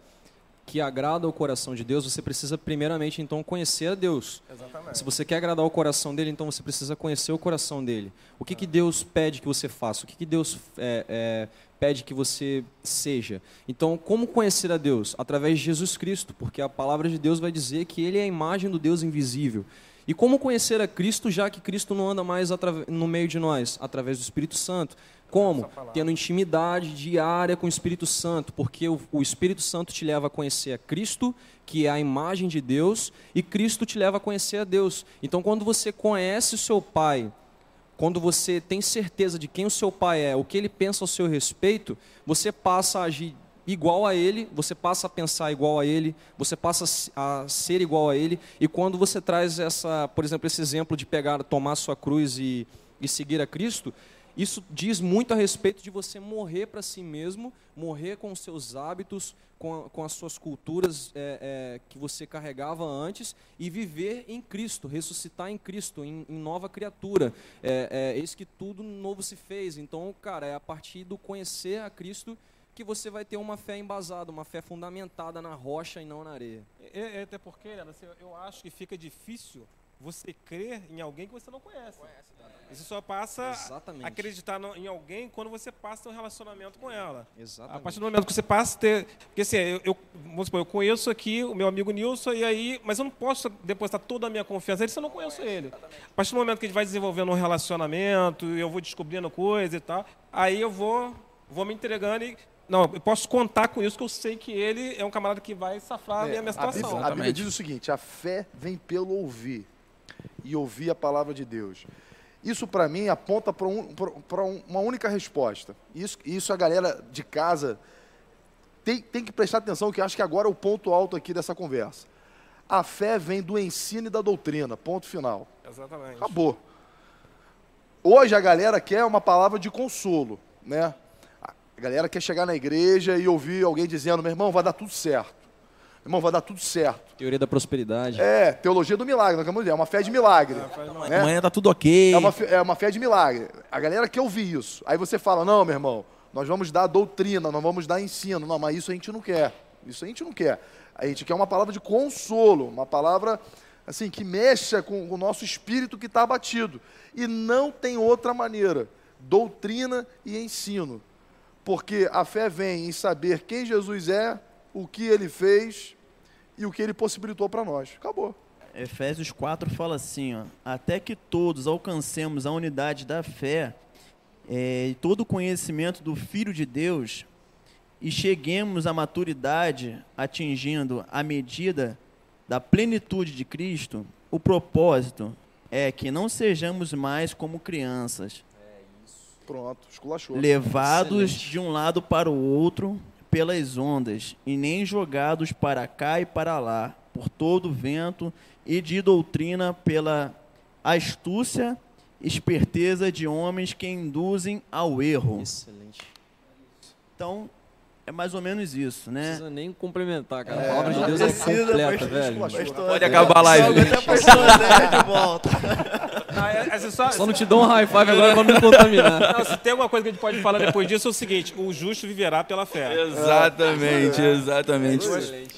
que agrada ao coração de Deus, você precisa primeiramente, então, conhecer a Deus. Exatamente. Se você quer agradar o coração dele, então você precisa conhecer o coração dele. O que, que Deus pede que você faça? O que, que Deus é, é, pede que você seja? Então, como conhecer a Deus? Através de Jesus Cristo, porque a palavra de Deus vai dizer que ele é a imagem do Deus invisível. E como conhecer a Cristo, já que Cristo não anda mais no meio de nós? Através do Espírito Santo. Como? Tendo intimidade diária com o Espírito Santo, porque o, o Espírito Santo te leva a conhecer a Cristo, que é a imagem de Deus, e Cristo te leva a conhecer a Deus. Então, quando você conhece o seu Pai, quando você tem certeza de quem o seu pai é, o que ele pensa ao seu respeito, você passa a agir igual a ele, você passa a pensar igual a ele, você passa a se- a ser igual a ele. E quando você traz essa, por exemplo, esse exemplo de pegar, tomar sua cruz e, e seguir a Cristo, isso diz muito a respeito de você morrer para si mesmo, morrer com os seus hábitos, com, a- com as suas culturas é, é, que você carregava antes e viver em Cristo, ressuscitar em Cristo, em, em nova criatura. É, é, eis que tudo novo se fez. Então, cara, é a partir do conhecer a Cristo que você vai ter uma fé embasada, uma fé fundamentada na rocha e não na areia. É, é até porque, assim, eu acho que fica difícil você crer em alguém que você não conhece. Você só passa Exatamente. a acreditar no- em alguém quando você passa a ter um relacionamento com ela. Exatamente. A partir do momento que você passa a ter. Porque assim, eu, eu, vamos supor, eu conheço aqui o meu amigo Nilson, e aí. Mas eu não posso depositar toda a minha confiança nele se eu não conheço ele. A partir do momento que a gente vai desenvolvendo um relacionamento, eu vou descobrindo coisa e tal, aí eu vou, vou me entregando e. Não, eu posso contar com isso, que eu sei que ele é um camarada que vai safar a minha, É, a, situação. Bíblia, a Bíblia diz o seguinte: a fé vem pelo ouvir e ouvir a palavra de Deus. Isso para mim aponta para um, um- uma única resposta. Isso, isso a galera de casa tem, tem que prestar atenção, que acho que agora é o ponto alto aqui dessa conversa. A fé vem do ensino e da doutrina. Ponto final. Exatamente. Acabou. Hoje a galera quer uma palavra de consolo, né? A galera quer chegar na igreja e ouvir alguém dizendo, meu irmão, vai dar tudo certo. Irmão, vai dar tudo certo. Teoria da prosperidade. É, teologia do milagre, é uma fé de milagre. né? Amanhã tá tudo ok. É uma, fé, é uma fé de milagre. A galera quer ouvir isso. Aí você fala, não, meu irmão, nós vamos dar doutrina, nós vamos dar ensino. Não, mas isso a gente não quer. Isso a gente não quer. A gente quer uma palavra de consolo, uma palavra assim que mexa com o nosso espírito que está abatido. E não tem outra maneira. Doutrina e ensino. Porque a fé vem em saber quem Jesus é, o que ele fez e o que ele possibilitou para nós. Acabou. Efésios 4 fala assim, ó, até que todos alcancemos a unidade da fé é, e todo o conhecimento do Filho de Deus e cheguemos à maturidade, atingindo a medida da plenitude de Cristo, o propósito é que não sejamos mais como crianças, Pronto, esculachou. levados Excelente. de um lado para o outro pelas ondas, e nem jogados para cá e para lá, por todo vento e de doutrina pela astúcia, esperteza de homens que induzem ao erro. Excelente. Então, é mais ou menos isso, Não né? precisa nem complementar, cara. A palavra de Deus é precisa, completa, velho. Pastor, Pode acabar a live. Até pastor Zé de volta. Ah, é- é só, Só não te dou um high five agora pra não me contaminar. não, se tem alguma coisa que a gente pode falar depois disso, é o seguinte: o justo viverá pela fé. Exatamente, exatamente.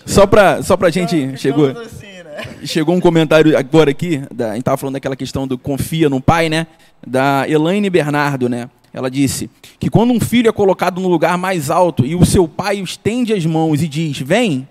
Só pra, só pra gente, chegou, assim, né? chegou um comentário agora aqui, da, a gente tava falando daquela questão do confia no pai, né? Da Elaine Bernardo, né? Ela disse que quando um filho é colocado no lugar mais alto e o seu pai estende as mãos e diz, vem,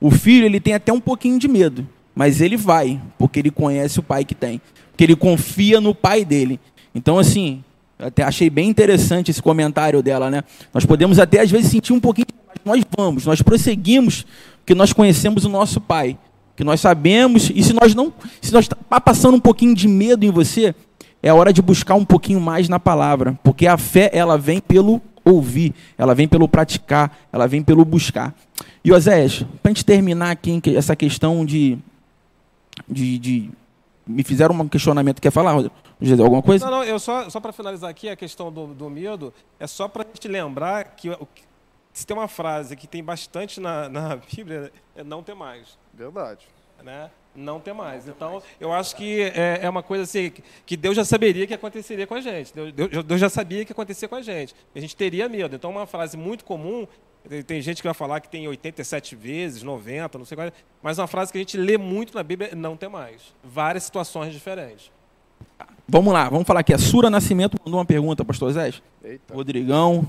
o filho ele tem até um pouquinho de medo, mas ele vai, porque ele conhece o pai que tem, porque ele confia no pai dele. Então, assim, até achei bem interessante esse comentário dela, né? Nós podemos até às vezes sentir um pouquinho, mas nós vamos, nós prosseguimos, porque nós conhecemos o nosso Pai, que nós sabemos, e se nós não, se nós está passando um pouquinho de medo em você, é hora de buscar um pouquinho mais na palavra, porque a fé ela vem pelo ouvir, ela vem pelo praticar, ela vem pelo buscar. E Oséias, para a gente terminar aqui essa questão de, de, de me fizeram um questionamento, quer falar, José, alguma coisa? Não, não, eu só, só para finalizar aqui a questão do, do medo, é só para a gente lembrar que se tem uma frase que tem bastante na, na Bíblia, é não ter mais. Verdade. Né? Não ter mais. Então, eu acho que é, é, uma coisa assim, que Deus já saberia que aconteceria com a gente. Deus, Deus já sabia que acontecia com a gente. A gente teria medo. Então, uma frase muito comum tem gente que vai falar que tem 87 vezes, 90, não sei qual. Mas uma frase que a gente lê muito na Bíblia é não tem mais. Várias situações diferentes. Vamos lá, vamos falar aqui. A Sura Nascimento mandou uma pergunta, pastor Zé. Eita. Rodrigão,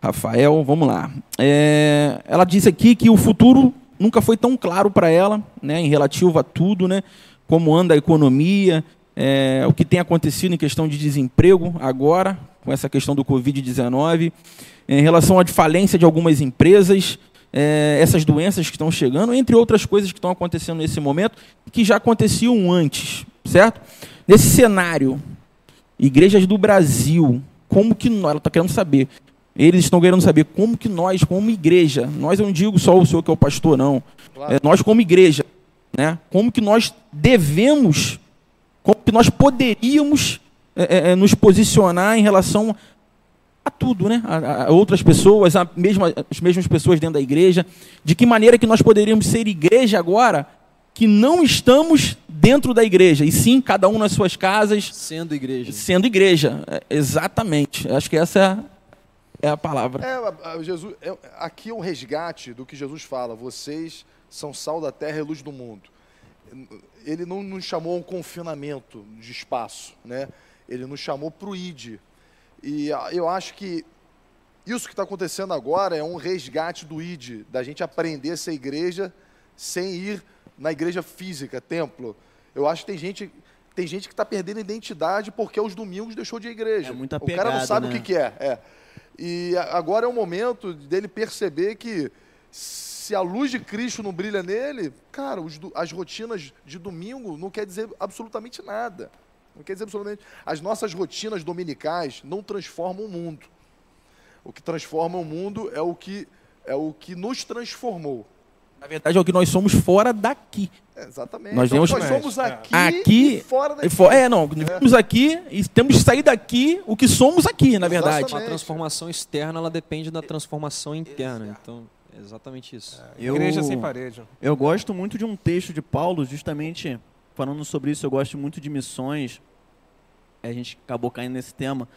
Rafael, vamos lá. É, ela disse aqui que o futuro nunca foi tão claro para ela, né, em relativo a tudo, né, como anda a economia, é, o que tem acontecido em questão de desemprego agora, com essa questão do Covid-19, em relação à falência de algumas empresas, é, essas doenças que estão chegando, entre outras coisas que estão acontecendo nesse momento, que já aconteciam antes, certo? Nesse cenário, igrejas do Brasil, como que nós, ela está querendo saber, eles estão querendo saber como que nós, como igreja, nós eu não digo só o senhor que é o pastor, não, claro. é, nós como igreja, né, como que nós devemos, como que nós poderíamos é, é, nos posicionar em relação a tudo, né? A, a outras pessoas, a mesma, as mesmas pessoas dentro da igreja. De que maneira que nós poderíamos ser igreja agora que não estamos dentro da igreja, e sim cada um nas suas casas. Sendo igreja. Sendo igreja, é, exatamente. Acho que essa é, é a palavra. É, Jesus, é, aqui é um resgate do que Jesus fala. Vocês são sal da terra e luz do mundo. Ele não nos chamou a um confinamento de espaço, né? Ele nos chamou para o ID, e ah, eu acho que isso que está acontecendo agora é um resgate do ID, da gente aprender a ser igreja sem ir na igreja física, templo. Eu acho que tem gente, tem gente que está perdendo identidade porque aos domingos deixou de ir à igreja. É muito apegado, o cara não sabe né? o que, que é, é. E agora é o momento dele perceber que se a luz de Cristo não brilha nele, cara, os, as rotinas de domingo não quer dizer absolutamente nada. Não quer dizer absolutamente. As nossas rotinas dominicais não transformam o mundo. O que transforma o mundo é o que, é o que nos transformou. Na verdade, é o que nós somos fora daqui. É, exatamente. Nós, então, nós somos aqui, aqui e fora daqui. É, não, nós é. aqui e temos que sair daqui o que somos aqui, na verdade. Exatamente. A transformação externa, ela depende da transformação interna. Exato. Então, é exatamente isso. É, eu, igreja sem parede. Eu gosto muito de um texto de Paulo, justamente falando sobre isso, eu gosto muito de missões a gente acabou caindo nesse tema.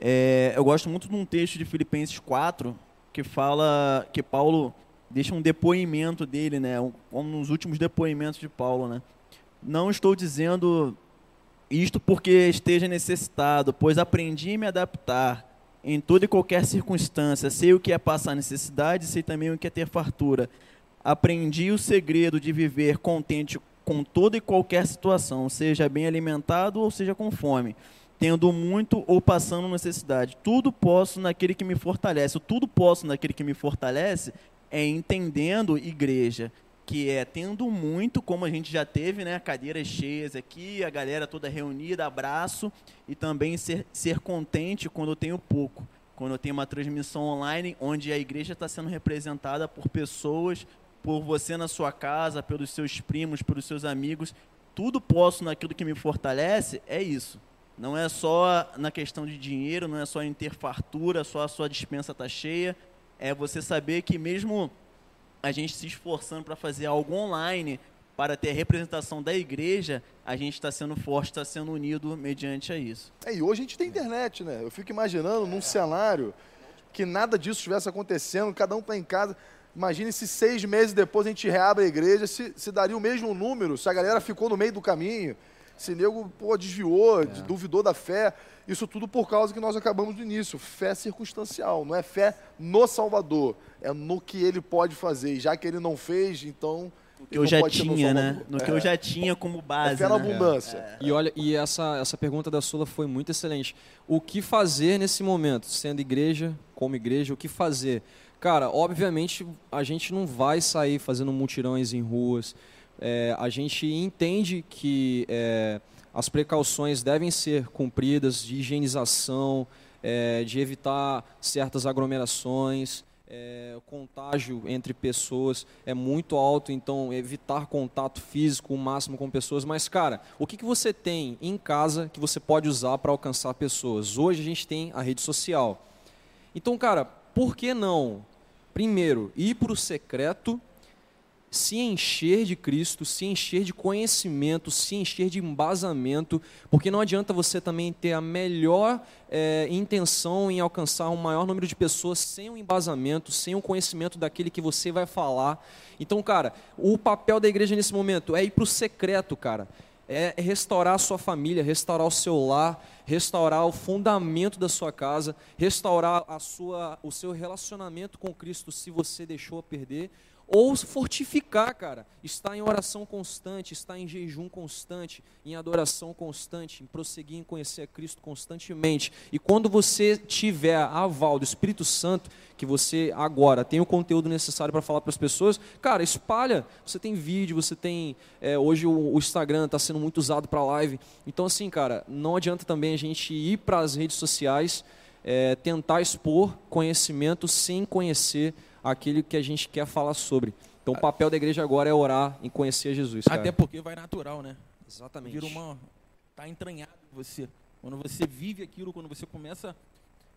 É, eu gosto muito de um texto de Filipenses 4 que fala que Paulo deixa um depoimento dele, né? Um, um nos últimos depoimentos de Paulo, né? Não estou dizendo isto porque esteja necessitado, pois aprendi a me adaptar em toda e qualquer circunstância. Sei o que é passar necessidade, sei também o que é ter fartura. Aprendi o segredo de viver contente com toda e qualquer situação, seja bem alimentado ou seja com fome, tendo muito ou passando necessidade. Tudo posso naquele que me fortalece. O tudo posso naquele que me fortalece é entendendo igreja, que é tendo muito, como a gente já teve, né, cadeiras cheias aqui, a galera toda reunida, abraço, e também ser, ser contente quando eu tenho pouco. Quando eu tenho uma transmissão online onde a igreja está sendo representada por pessoas por você na sua casa, pelos seus primos, pelos seus amigos. Tudo posso naquilo que me fortalece, é isso. Não é só na questão de dinheiro, não é só em ter fartura, só a sua dispensa está cheia. É você saber que mesmo a gente se esforçando para fazer algo online, para ter representação da igreja, a gente está sendo forte, está sendo unido mediante a isso. É, e hoje a gente tem internet, né? Eu fico imaginando num cenário que nada disso estivesse acontecendo, cada um está em casa. Imagine se seis meses depois a gente reabre a igreja, se, se daria o mesmo número, se a galera ficou no meio do caminho, se nego pô, desviou, é. duvidou da fé. Isso tudo por causa que nós acabamos do início. Fé circunstancial, não é fé no Salvador, é no que ele pode fazer. E já que ele não fez, então O que eu já tinha, né? No que eu já tinha como base. É fé na né? abundância. E olha, e essa, essa pergunta da Sula foi muito excelente. O que fazer nesse momento, sendo igreja, como igreja, o que fazer? Cara, obviamente a gente não vai sair fazendo mutirões em ruas. É, a gente entende que é, as precauções devem ser cumpridas de higienização, é, de evitar certas aglomerações. É, o contágio entre pessoas é muito alto, então evitar contato físico o máximo com pessoas. Mas, cara, o que, que você tem em casa que você pode usar para alcançar pessoas? Hoje a gente tem a rede social. Então, cara, por que não, primeiro, ir para o secreto, se encher de Cristo, se encher de conhecimento, se encher de embasamento, porque não adianta você também ter a melhor é, intenção em alcançar um maior número de pessoas sem o embasamento, sem o conhecimento daquele que você vai falar. Então, cara, o papel da igreja nesse momento é ir para o secreto, cara. É restaurar a sua família, restaurar o seu lar, restaurar o fundamento da sua casa, restaurar a sua, o seu relacionamento com Cristo se você deixou a perder, ou fortificar, cara. Estar em oração constante, estar em jejum constante, em adoração constante, em prosseguir em conhecer a Cristo constantemente. E quando você tiver aval do Espírito Santo, que você agora tem o conteúdo necessário para falar para as pessoas, cara, espalha. Você tem vídeo, você tem. É, hoje o, o Instagram está sendo muito usado para live. Então, assim, cara, não adianta também a gente ir para as redes sociais, é, tentar expor conhecimento sem conhecer aquilo que a gente quer falar sobre. Então, o papel da igreja agora é orar em conhecer Jesus. Cara. Até porque vai natural, né? Exatamente. Vira uma. Tá entranhado em você. Quando você vive aquilo, quando você começa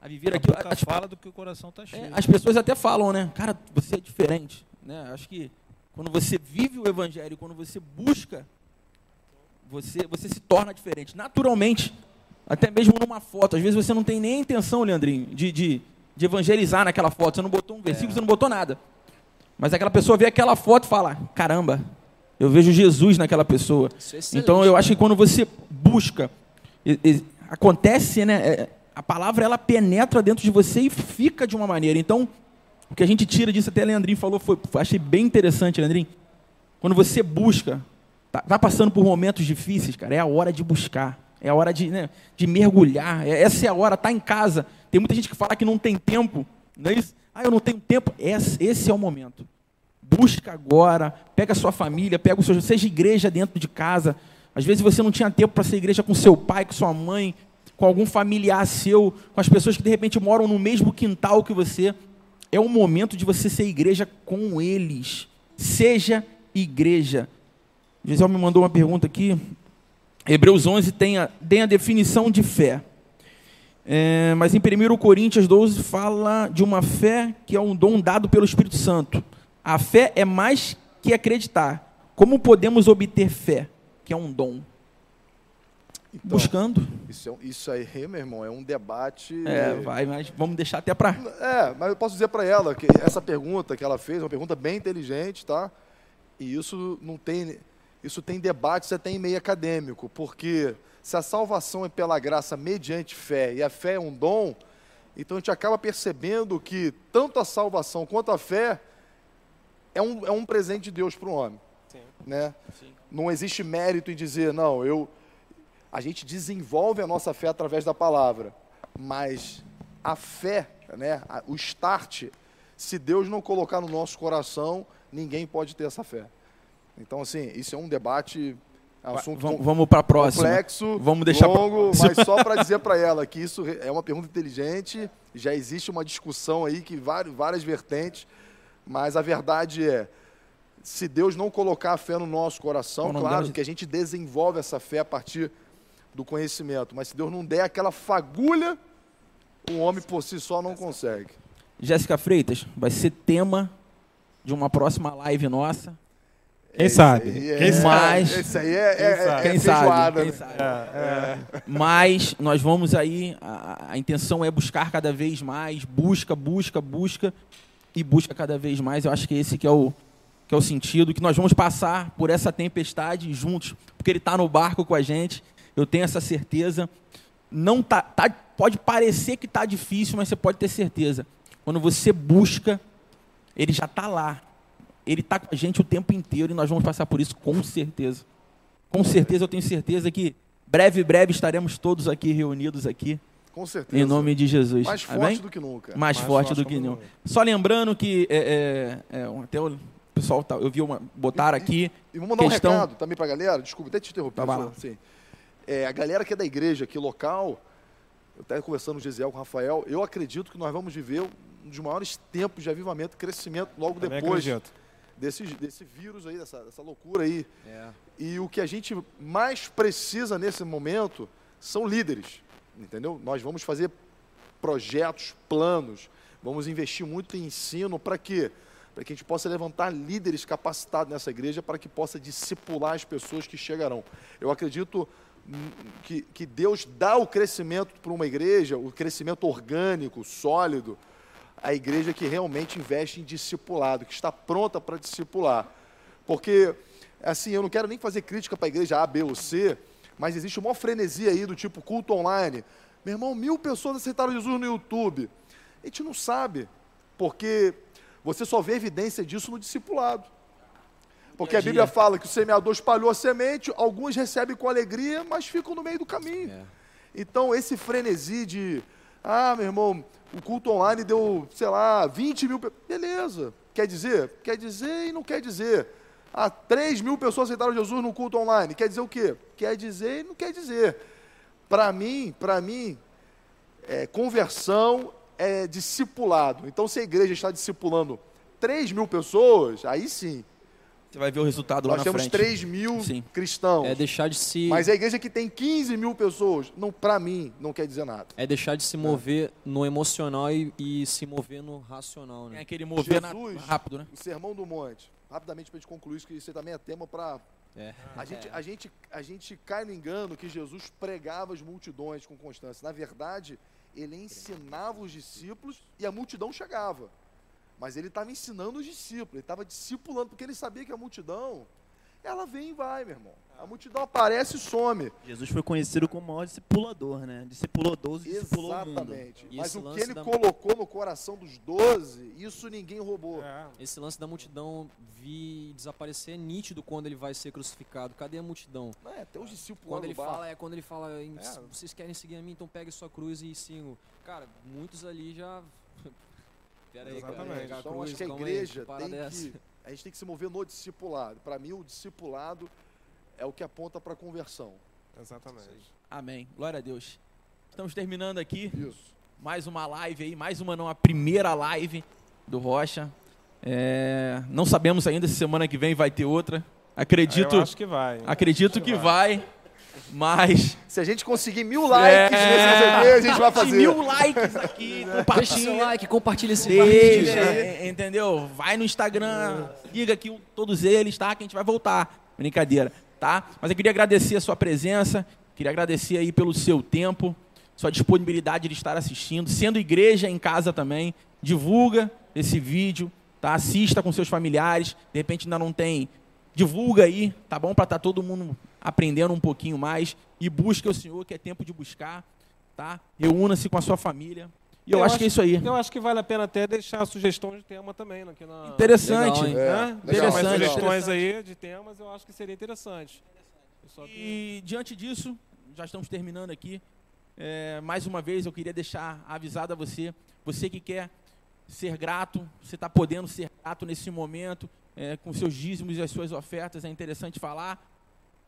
a viver A aquilo. boca As, fala do que o coração está cheio. é, as pessoas até falam, né? Cara, você é diferente. Né? Acho que quando você vive o evangelho, quando você busca, você, você se torna diferente. Naturalmente. Até mesmo numa foto. Às vezes você não tem nem a intenção, Leandrinho, de, de, de evangelizar naquela foto. Você não botou um versículo, você não botou nada. Mas aquela pessoa vê aquela foto e fala: caramba, eu vejo Jesus naquela pessoa. É. Então eu acho que quando você busca, e- e- acontece, né? é, A palavra ela penetra dentro de você e fica de uma maneira. Então, o que a gente tira disso, até Leandrinho falou, foi, foi- achei bem interessante, Leandrinho. Quando você busca, tá, tá passando por momentos difíceis, cara, é a hora de buscar. É a hora de, né, de mergulhar. É- essa é a hora, tá em casa. Tem muita gente que fala que não tem tempo, não é isso? Ah, eu não tenho tempo. Esse, esse é o momento. Busca agora, pega a sua família, pega o seu, seja igreja dentro de casa. Às vezes você não tinha tempo para ser igreja com seu pai, com sua mãe, com algum familiar seu, com as pessoas que de repente moram no mesmo quintal que você. É o momento de você ser igreja com eles. Seja igreja. O Gisele me mandou uma pergunta aqui. Hebreus 11 tem a, tem a definição de fé. É, mas em 1 Coríntios 12 fala de uma fé que é um dom dado pelo Espírito Santo. A fé é mais que acreditar. Como podemos obter fé, que é um dom? Então, Buscando. Isso, é- isso aí, meu irmão, é um debate. É, vai, mas vamos deixar até para. É, mas eu posso dizer para ela que essa pergunta que ela fez é uma pergunta bem inteligente, tá? E isso não tem, isso tem debate, é até em meio acadêmico, porque se a salvação é pela graça mediante fé e a fé é um dom, então a gente acaba percebendo que tanto a salvação quanto a fé é um, é um presente de Deus para o homem, né? Não existe mérito em dizer não, eu a gente desenvolve a nossa fé através da palavra, mas a fé, né, o start, se Deus não colocar no nosso coração, ninguém pode ter essa fé. Então, assim, isso é um debate, assunto Vamos, vamos para a próxima. complexo, Vamos deixar pra longo, próxima. mas só para dizer para ela que isso é uma pergunta inteligente, já existe uma discussão aí que várias, várias vertentes, mas a verdade é, se Deus não colocar a fé no nosso coração, claro que a gente desenvolve essa fé a partir do conhecimento, mas se Deus não der aquela fagulha, o homem por si só não consegue. Jéssica Freitas, vai ser tema de uma próxima live nossa. Quem sabe? Quem é- sabe? Esse aí é, é, é, Quem é feijoada, sabe? né? Quem sabe? Mas nós vamos aí, a, a intenção é buscar cada vez mais, busca, busca, busca e busca cada vez mais. Eu acho que esse que é o que é o sentido que nós vamos passar por essa tempestade juntos, porque ele está no barco com a gente. Eu tenho essa certeza. Não tá, tá pode parecer que está difícil, mas você pode ter certeza. Quando você busca, ele já está lá. Ele está com a gente o tempo inteiro e nós vamos passar por isso com certeza. Com certeza, eu tenho certeza que breve, breve estaremos todos aqui reunidos aqui, Com certeza. em nome de Jesus. Mais Amém? forte do que nunca. mais, Mais forte forte do que nunca. Só lembrando que é, é, é, até o pessoal tá, eu vi uma botar aqui. E vou mandar Questão- um recado também pra galera. Desculpa, até te interromper. Tá, assim. É, a galera que é da igreja aqui local, eu até conversando com o Gesiel, com o Rafael, eu acredito que nós vamos viver um dos maiores tempos de avivamento e crescimento logo Também depois acredito. Desse, desse vírus aí, dessa, dessa loucura aí. É. E o que a gente mais precisa nesse momento são líderes, entendeu? Nós vamos fazer projetos, planos, vamos investir muito em ensino para quê? Para que a gente possa levantar líderes capacitados nessa igreja para que possa discipular as pessoas que chegarão. Eu acredito hum, que, que Deus dá o crescimento para uma igreja, o crescimento orgânico, sólido, a igreja que realmente investe em discipulado, que está pronta para discipular. Porque, assim, eu não quero nem fazer crítica para a igreja A, B ou C, mas existe uma frenesia aí do tipo culto online. Meu irmão, mil pessoas aceitaram Jesus no YouTube. A gente não sabe, porque você só vê evidência disso no discipulado. Porque a Bíblia fala que o semeador espalhou a semente, alguns recebem com alegria, mas ficam no meio do caminho. É. Então, esse frenesi de, ah, meu irmão, o culto online deu, sei lá, 20 mil. Beleza. Quer dizer? Quer dizer e não quer dizer. Ah, 3 mil pessoas aceitaram Jesus no culto online. Quer dizer o quê? Quer dizer e não quer dizer. Para mim, para mim, é, conversão é discipulado. Então, se a igreja está discipulando 3 mil pessoas, aí sim. Você vai ver o resultado lá Nós na temos frente. 3 mil Sim. cristãos. É deixar de se Mas a igreja que tem 15 mil pessoas, não, para mim, não quer dizer nada. é deixar de se mover no emocional e, e se mover no racional, né? aquele mover na- Jesus. rápido, né? O Sermão do Monte. Rapidamente para a gente concluir isso, que isso também é tema para. É. A gente, a, gente, a gente cai no engano que Jesus pregava as multidões com constância. Na verdade, ele ensinava os discípulos e a multidão chegava. Mas ele estava ensinando os discípulos, ele estava discipulando, porque ele sabia que a multidão, ela vem e vai, meu irmão. A multidão aparece e some. Jesus foi conhecido como o maior discipulador, né? Discipulou 12 e discipulou. Exatamente. Mas esse o que ele da- colocou no coração dos doze, isso ninguém roubou. É. Esse lance da multidão vir desaparecer é nítido quando ele vai ser crucificado. Cadê a multidão? Não é, até os discípulos lá Quando ele bar. fala, é quando ele fala, É. vocês querem seguir a mim, então pegue sua cruz e sigam. Cara, muitos ali já. Pera aí, cara, Exatamente. pegar a Então, cruz, acho que a igreja que tem que. A gente tem que se mover no discipulado. Para mim, o discipulado é o que aponta para a conversão. Exatamente. Amém. Glória a Deus. Estamos terminando aqui Isso. mais uma live aí, mais uma não, a primeira live do Rocha. É, não sabemos ainda se semana que vem vai ter outra. Acredito, Eu acho que vai. acredito que vai, mas Se a gente conseguir mil likes nesse EVP, a gente vai fazer. mil likes aqui, Deixa seu compartilha, like, compartilha esse vídeo. deixa, é, entendeu? Vai no Instagram, liga aqui o- todos eles, tá? Que a gente vai voltar. Brincadeira, tá? Mas eu queria agradecer a sua presença, queria agradecer aí pelo seu tempo, sua disponibilidade de estar assistindo, sendo igreja em casa também, divulga esse vídeo, tá? Assista com seus familiares, de repente ainda não tem, divulga aí, tá bom? Para estar todo mundo aprendendo um pouquinho mais e busque o Senhor, que é tempo de buscar, tá? Reúna-se com a sua família. E eu, Eu acho que é isso aí. Eu acho que vale a pena até deixar sugestões de tema também aqui na. Interessante. Legal, hein? É, né? legal, Deixar mais legal. sugestões aí de temas, eu acho que seria interessante. Eu só que- E diante disso, já estamos terminando aqui. É, mais uma vez, eu queria deixar avisado a você, você que quer ser grato, você está podendo ser grato nesse momento, é, com seus dízimos e as suas ofertas, é interessante falar.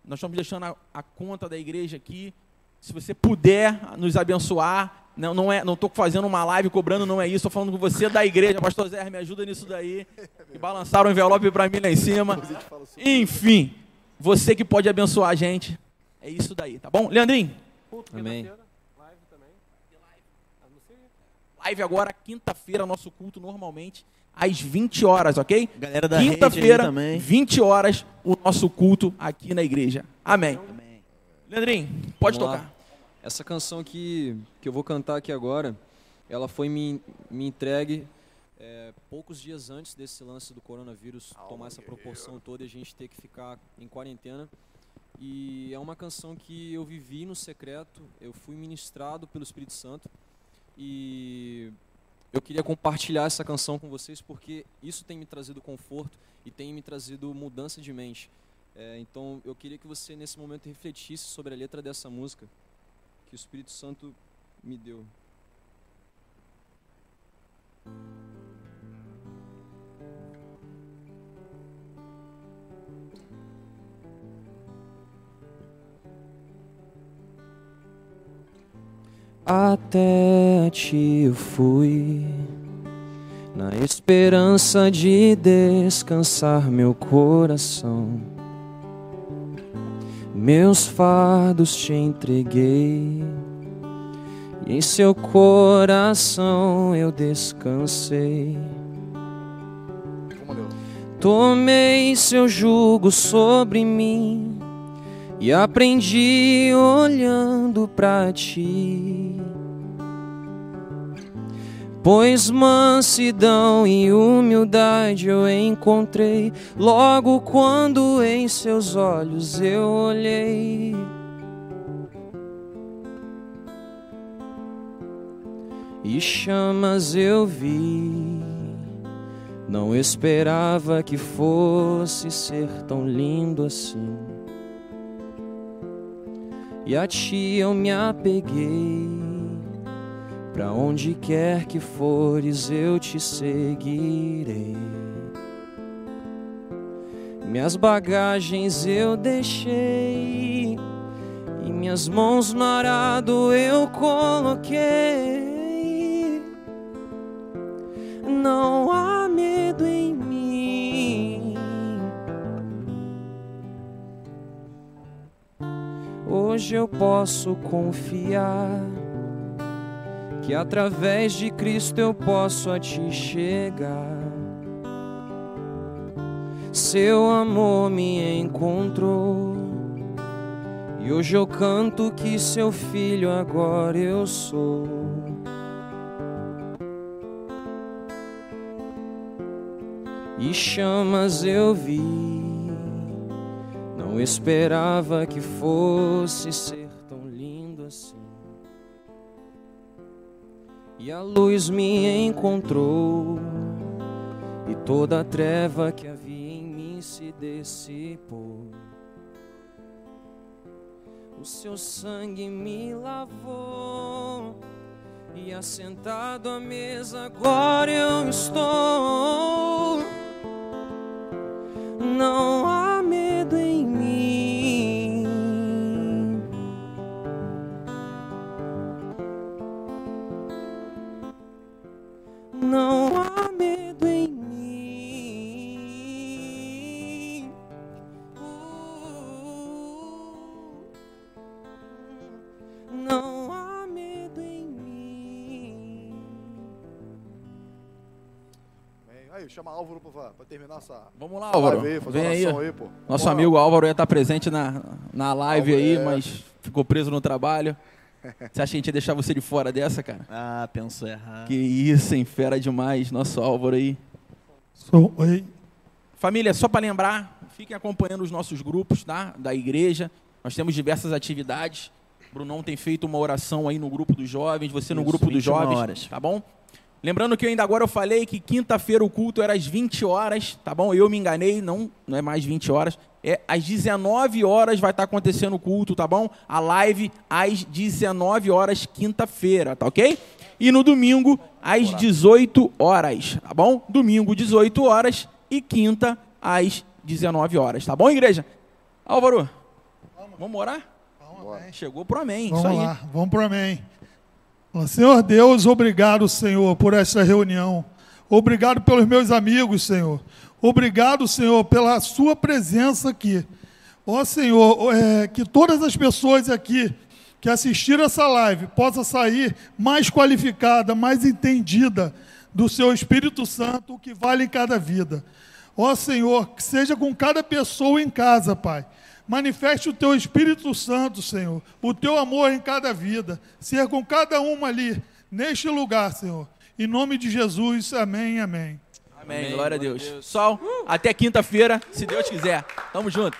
Nós estamos deixando a, a conta da igreja aqui. Se você puder nos abençoar, não, não é, não estou fazendo uma live cobrando, não é isso. Estou falando com você da igreja, Pastor Zé, me ajuda nisso daí. E balançaram o envelope para mim lá em cima. Enfim, você que pode abençoar a gente. É isso daí, tá bom? Leandrinho, Culto, Amém. quinta-feira, Live também. Não sei. live agora, quinta-feira, nosso culto normalmente, às 20 horas, ok? Quinta-feira, também. 20 horas, o nosso culto aqui na igreja. Amém. Amém. Leandrinho, pode Vamos lá. tocar. Essa canção que, que eu vou cantar aqui agora, ela foi me, me entregue é, poucos dias antes desse lance do coronavírus tomar essa proporção toda e a gente ter que ficar em quarentena. E é uma canção que eu vivi no secreto, eu fui ministrado pelo Espírito Santo e eu queria compartilhar essa canção com vocês porque isso tem me trazido conforto e tem me trazido mudança de mente. É, então eu queria que você nesse momento refletisse sobre a letra dessa música que o Espírito Santo me deu. Até ti eu fui, na esperança de descansar meu coração. Meus fardos te entreguei, e em seu coração eu descansei. Tomei seu jugo sobre mim e aprendi olhando para ti. Pois mansidão e humildade eu encontrei logo quando em seus olhos eu olhei. E chamas eu vi, não esperava que fosse ser tão lindo assim. E a ti eu me apeguei, para onde quer que fores eu te seguirei. Minhas bagagens eu deixei, e minhas mãos no arado eu coloquei. Não há medo em mim. Hoje eu posso confiar que através de Cristo eu posso a ti chegar. Seu amor me encontrou. E hoje eu canto que seu filho agora eu sou. E chamas eu vi, não esperava que fosse ser E a luz me encontrou, e toda a treva que havia em mim se dissipou. O seu sangue me lavou, e assentado à mesa agora eu estou. Não há medo em Não há medo em mim. Uh, Não há medo em mim. Bem, Aí, chama Álvaro pra terminar essa Vamos lá, Álvaro. live aí, fazer Vem uma aí. aí, pô. Nosso Vamos lá. amigo Álvaro ia estar presente na, na live Álvaro, aí, é. mas ficou preso no trabalho. Você acha que a gente ia deixar você de fora dessa, cara? Ah, pensou errado. Que isso, hein? Fera demais, nosso Álvaro aí. Sou, oi. Família, só para lembrar, fiquem acompanhando os nossos grupos tá? da igreja. Nós temos diversas atividades. Brunão tem feito uma oração aí no grupo dos jovens, você no Isso, grupo dos 21 jovens, horas. tá bom? Lembrando que eu ainda agora eu falei que quinta-feira o culto era às 20 horas, tá bom? Eu me enganei, não, não é mais 20 horas. É às 19 horas vai estar acontecendo o culto, tá bom? A live às 19 horas quinta-feira, tá OK? E no domingo às 18 horas, tá bom? Domingo 18 horas e quinta às 19 horas, tá bom, igreja? Álvaro, vamos orar? Vamos. Chegou pro amém, Vamos isso aí. lá, vamos para amém. Senhor Deus, obrigado, Senhor, por esta reunião. Obrigado pelos meus amigos, Senhor. Obrigado, Senhor, pela sua presença aqui. Ó Senhor, é, que todas as pessoas aqui que assistiram essa live possam sair mais qualificada, mais entendida do seu Espírito Santo, o que vale em cada vida. Ó Senhor, que seja com cada pessoa em casa, Pai. Manifeste o teu Espírito Santo, Senhor, o teu amor em cada vida. Seja com cada uma ali, neste lugar, Senhor. Em nome de Jesus, amém, amém. Amém, glória a Deus. Sol, até quinta-feira, se Deus quiser. Tamo junto.